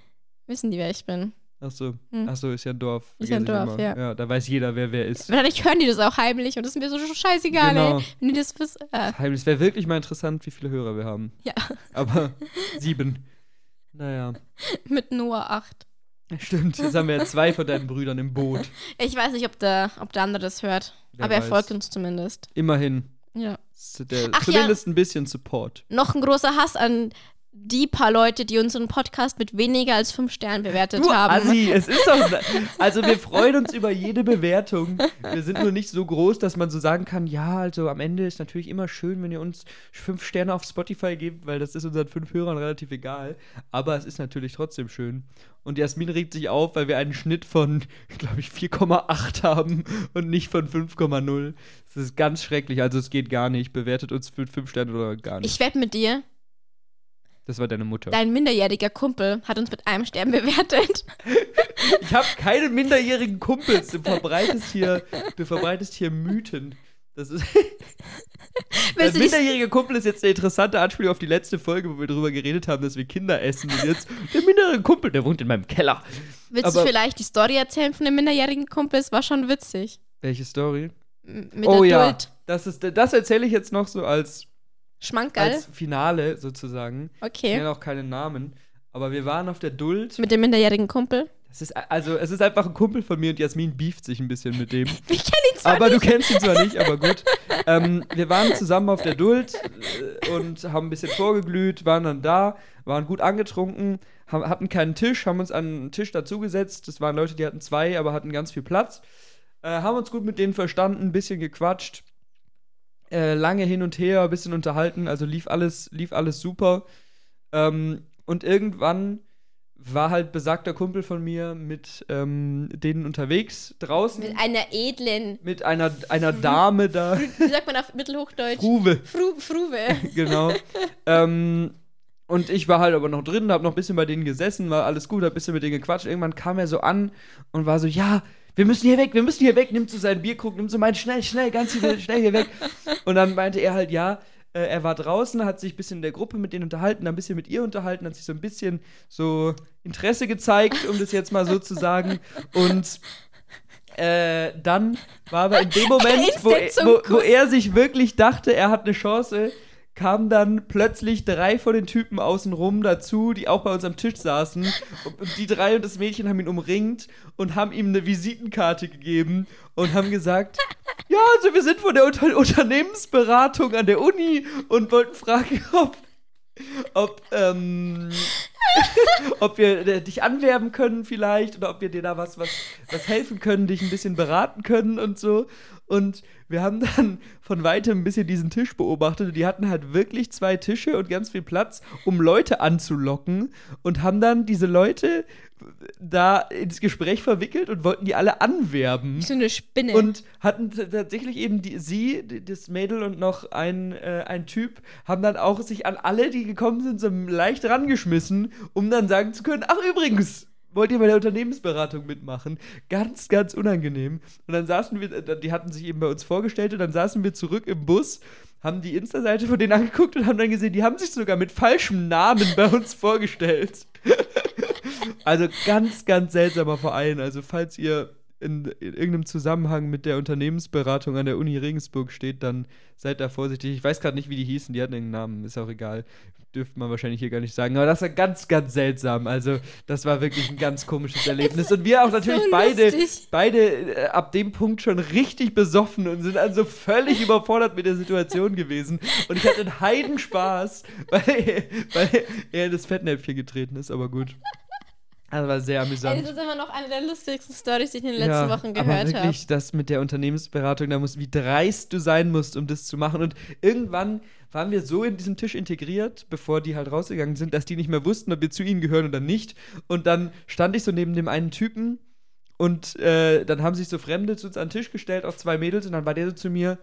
wissen die, wer ich bin. Achso, Hm. Achso, ist ja ein Dorf. Ist ja ein Dorf, ja. Ja, da weiß jeder, wer wer ist. Wahrscheinlich hören die das auch heimlich und das ist mir so scheißegal, Genau. ey. Wenn die das wissen. Äh, Heimlich. Es wäre wirklich mal interessant, wie viele Hörer wir haben. ja, Aber sieben. Naja. mit Noah 8. Stimmt, jetzt haben wir ja zwei von deinen Brüdern im Boot. Ich weiß nicht, ob der, ob der andere das hört. Wer aber er weiß. folgt uns zumindest. Immerhin. Ja. Der, Ach ja. zumindest ein bisschen Support. Noch ein großer Hass an die paar Leute, die unseren Podcast mit weniger als fünf Sternen bewertet Du haben. Assi, es ist doch. Also, wir freuen uns über jede Bewertung. Wir sind nur nicht so groß, dass man so sagen kann: Ja, also am Ende ist natürlich immer schön, wenn ihr uns fünf Sterne auf Spotify gebt, weil das ist unseren fünf Hörern relativ egal. Aber es ist natürlich trotzdem schön. Und Jasmin regt sich auf, weil wir einen Schnitt von, glaube ich, 4,8 haben und nicht von 5,0. Das ist ganz schrecklich. Also, es geht gar nicht. Bewertet uns für fünf Sterne oder gar nicht. Ich wette mit dir, Das war deine Mutter. dein minderjähriger Kumpel hat uns mit einem Stern bewertet. Ich habe keine minderjährigen Kumpels. Du verbreitest hier, du verbreitest hier Mythen. Das ist Dein du, minderjähriger Kumpel ist jetzt eine interessante Anspielung auf die letzte Folge, wo wir darüber geredet haben, dass wir Kinder essen. Und jetzt, der minderjährige Kumpel, der wohnt in meinem Keller. willst du aber- vielleicht die Story erzählen von dem minderjährigen Kumpel? Es war schon witzig. Welche Story? M- Mit oh der ja, das, ist, das erzähle ich jetzt noch so als, Schmankerl. als Finale sozusagen. Ich Okay. nenne auch keinen Namen. Aber wir waren auf der Duld. Mit dem minderjährigen Kumpel. Das ist, also, es ist einfach ein Kumpel von mir und Jasmin beeft sich ein bisschen mit dem. Ich kenne ihn zwar Aber nicht. du kennst ihn zwar nicht, aber gut. ähm, wir waren zusammen auf der Duld äh, und haben ein bisschen vorgeglüht, waren dann da, waren gut angetrunken, haben, hatten keinen Tisch, haben uns an einen Tisch dazugesetzt. Das waren Leute, die hatten zwei, aber hatten ganz viel Platz. Äh, haben uns gut mit denen verstanden, ein bisschen gequatscht. Äh, lange hin und her, ein bisschen unterhalten, also lief alles, lief alles super. Ähm, und irgendwann war halt besagter Kumpel von mir mit ähm, denen unterwegs draußen Mit einer edlen, mit einer, einer Dame da. wie sagt man auf Mittelhochdeutsch? Ruwe, Fru Fruwe. genau. ähm, und ich war halt aber noch drin, hab noch ein bisschen bei denen gesessen, war alles gut, hab ein bisschen mit denen gequatscht. Irgendwann kam er so an und war so, ja, wir müssen hier weg, wir müssen hier weg. Nimmt so seinen Bierkrug, nimmt so meinen, schnell, schnell, ganz hier, schnell hier weg. Und dann meinte er halt, ja, äh, er war draußen, hat sich ein bisschen in der Gruppe mit denen unterhalten, dann ein bisschen mit ihr unterhalten, hat sich so ein bisschen so Interesse gezeigt, um das jetzt mal so zu sagen. Und äh, dann war aber in dem Moment, wo, er- wo, wo er sich wirklich dachte, er hat eine Chance, kamen dann plötzlich drei von den Typen außenrum dazu, die auch bei uns am Tisch saßen. Und die drei und das Mädchen haben ihn umringt und haben ihm eine Visitenkarte gegeben und haben gesagt, ja, also wir sind von der Unter Unternehmensberatung an der Uni und wollten fragen, ob, ob, ähm, ob wir äh, dich anwerben können vielleicht oder ob wir dir da was, was, was helfen können, dich ein bisschen beraten können und so. Und wir haben dann von weitem ein bisschen diesen Tisch beobachtet die hatten halt wirklich zwei Tische und ganz viel Platz, um Leute anzulocken und haben dann diese Leute da ins Gespräch verwickelt und wollten die alle anwerben. So eine Spinne. Und hatten tatsächlich eben die, sie, d- das Mädel und noch ein, äh, ein Typ, haben dann auch sich an alle, die gekommen sind, so leicht rangeschmissen, um dann sagen zu können, ach übrigens, wollt ihr bei der Unternehmensberatung mitmachen? Ganz, ganz unangenehm. Und dann saßen wir, die hatten sich eben bei uns vorgestellt und dann saßen wir zurück im Bus, haben die Insta-Seite von denen angeguckt und haben dann gesehen, die haben sich sogar mit falschem Namen bei uns vorgestellt. Also ganz, ganz seltsamer Verein. Also falls ihr in, in irgendeinem Zusammenhang mit der Unternehmensberatung an der Uni Regensburg steht, dann seid da vorsichtig. Ich weiß gerade nicht, wie die hießen. Die hatten irgendeinen Namen. Ist auch egal. Dürfte man wahrscheinlich hier gar nicht sagen. Aber das war ganz, ganz seltsam. Also das war wirklich ein ganz komisches Erlebnis. Und wir auch natürlich so beide, beide äh, ab dem Punkt schon richtig besoffen und sind also völlig überfordert mit der Situation gewesen. Und ich hatte einen Heidenspaß, weil, weil er in das Fettnäpfchen getreten ist. Aber gut. Also war sehr Ey, amüsant. das ist immer noch eine der lustigsten Stories, die ich in den letzten Wochen aber gehört habe. wirklich, das mit der Unternehmensberatung, da muss, wie dreist du sein musst, um das zu machen. Und irgendwann waren wir so in diesem Tisch integriert, bevor die halt rausgegangen sind, dass die nicht mehr wussten, ob wir zu ihnen gehören oder nicht. Und dann stand ich so neben dem einen Typen und äh, dann haben sich so Fremde zu uns an den Tisch gestellt, auch zwei Mädels, und dann war der so zu mir,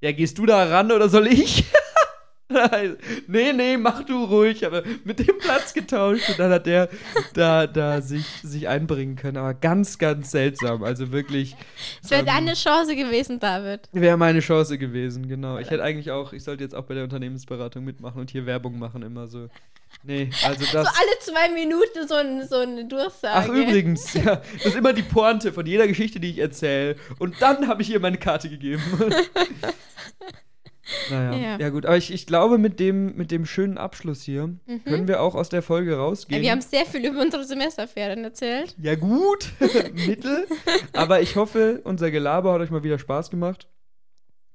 ja, gehst du da ran oder soll ich? nee, nee, mach du ruhig, aber mit dem Platz getauscht und dann hat der da, da sich, sich einbringen können. Aber ganz, ganz seltsam. Also wirklich. Es wäre ähm, deine Chance gewesen, David. Wäre meine Chance gewesen, genau. Ich hätte eigentlich auch, ich sollte jetzt auch bei der Unternehmensberatung mitmachen und hier Werbung machen, immer so. Nee, also So das. alle zwei Minuten so, ein, so eine Durchsage. Ach, übrigens, ja, das ist immer die Pointe von jeder Geschichte, die ich erzähle. Und dann habe ich ihr meine Karte gegeben. naja, ja. Ja. gut. Aber ich, ich glaube, mit dem, mit dem schönen Abschluss hier können wir auch aus der Folge Ja, rausgehen. wir haben sehr viel über unsere Semesterferien erzählt. ja, gut, Mittel. Aber ich hoffe, unser Gelaber hat euch mal wieder Spaß gemacht.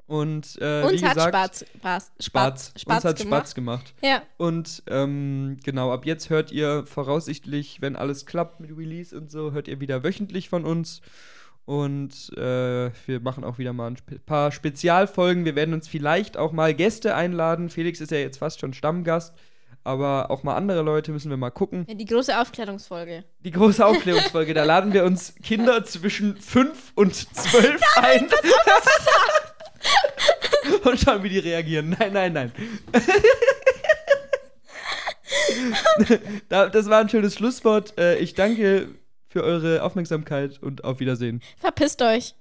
Und äh, Uns wie hat gesagt, Spaß, Spaß, Spatz. Spaß, Uns hat gemacht. Spatz gemacht. Ja, Und ähm, genau, ab jetzt hört ihr voraussichtlich, wenn alles klappt mit Release und so, hört ihr wieder wöchentlich von uns. Und äh, wir machen auch wieder mal ein paar Spezialfolgen. Wir werden uns vielleicht auch mal Gäste einladen. Felix ist ja jetzt fast schon Stammgast. Aber auch mal andere Leute müssen wir mal gucken. die große Aufklärungsfolge. Die große Aufklärungsfolge, da laden wir uns Kinder zwischen 5 und 12 ein. und schauen, wie die reagieren. Nein, nein, nein. Da- das war ein schönes Schlusswort. Äh, Ich danke für eure Aufmerksamkeit und auf Wiedersehen. Verpisst euch.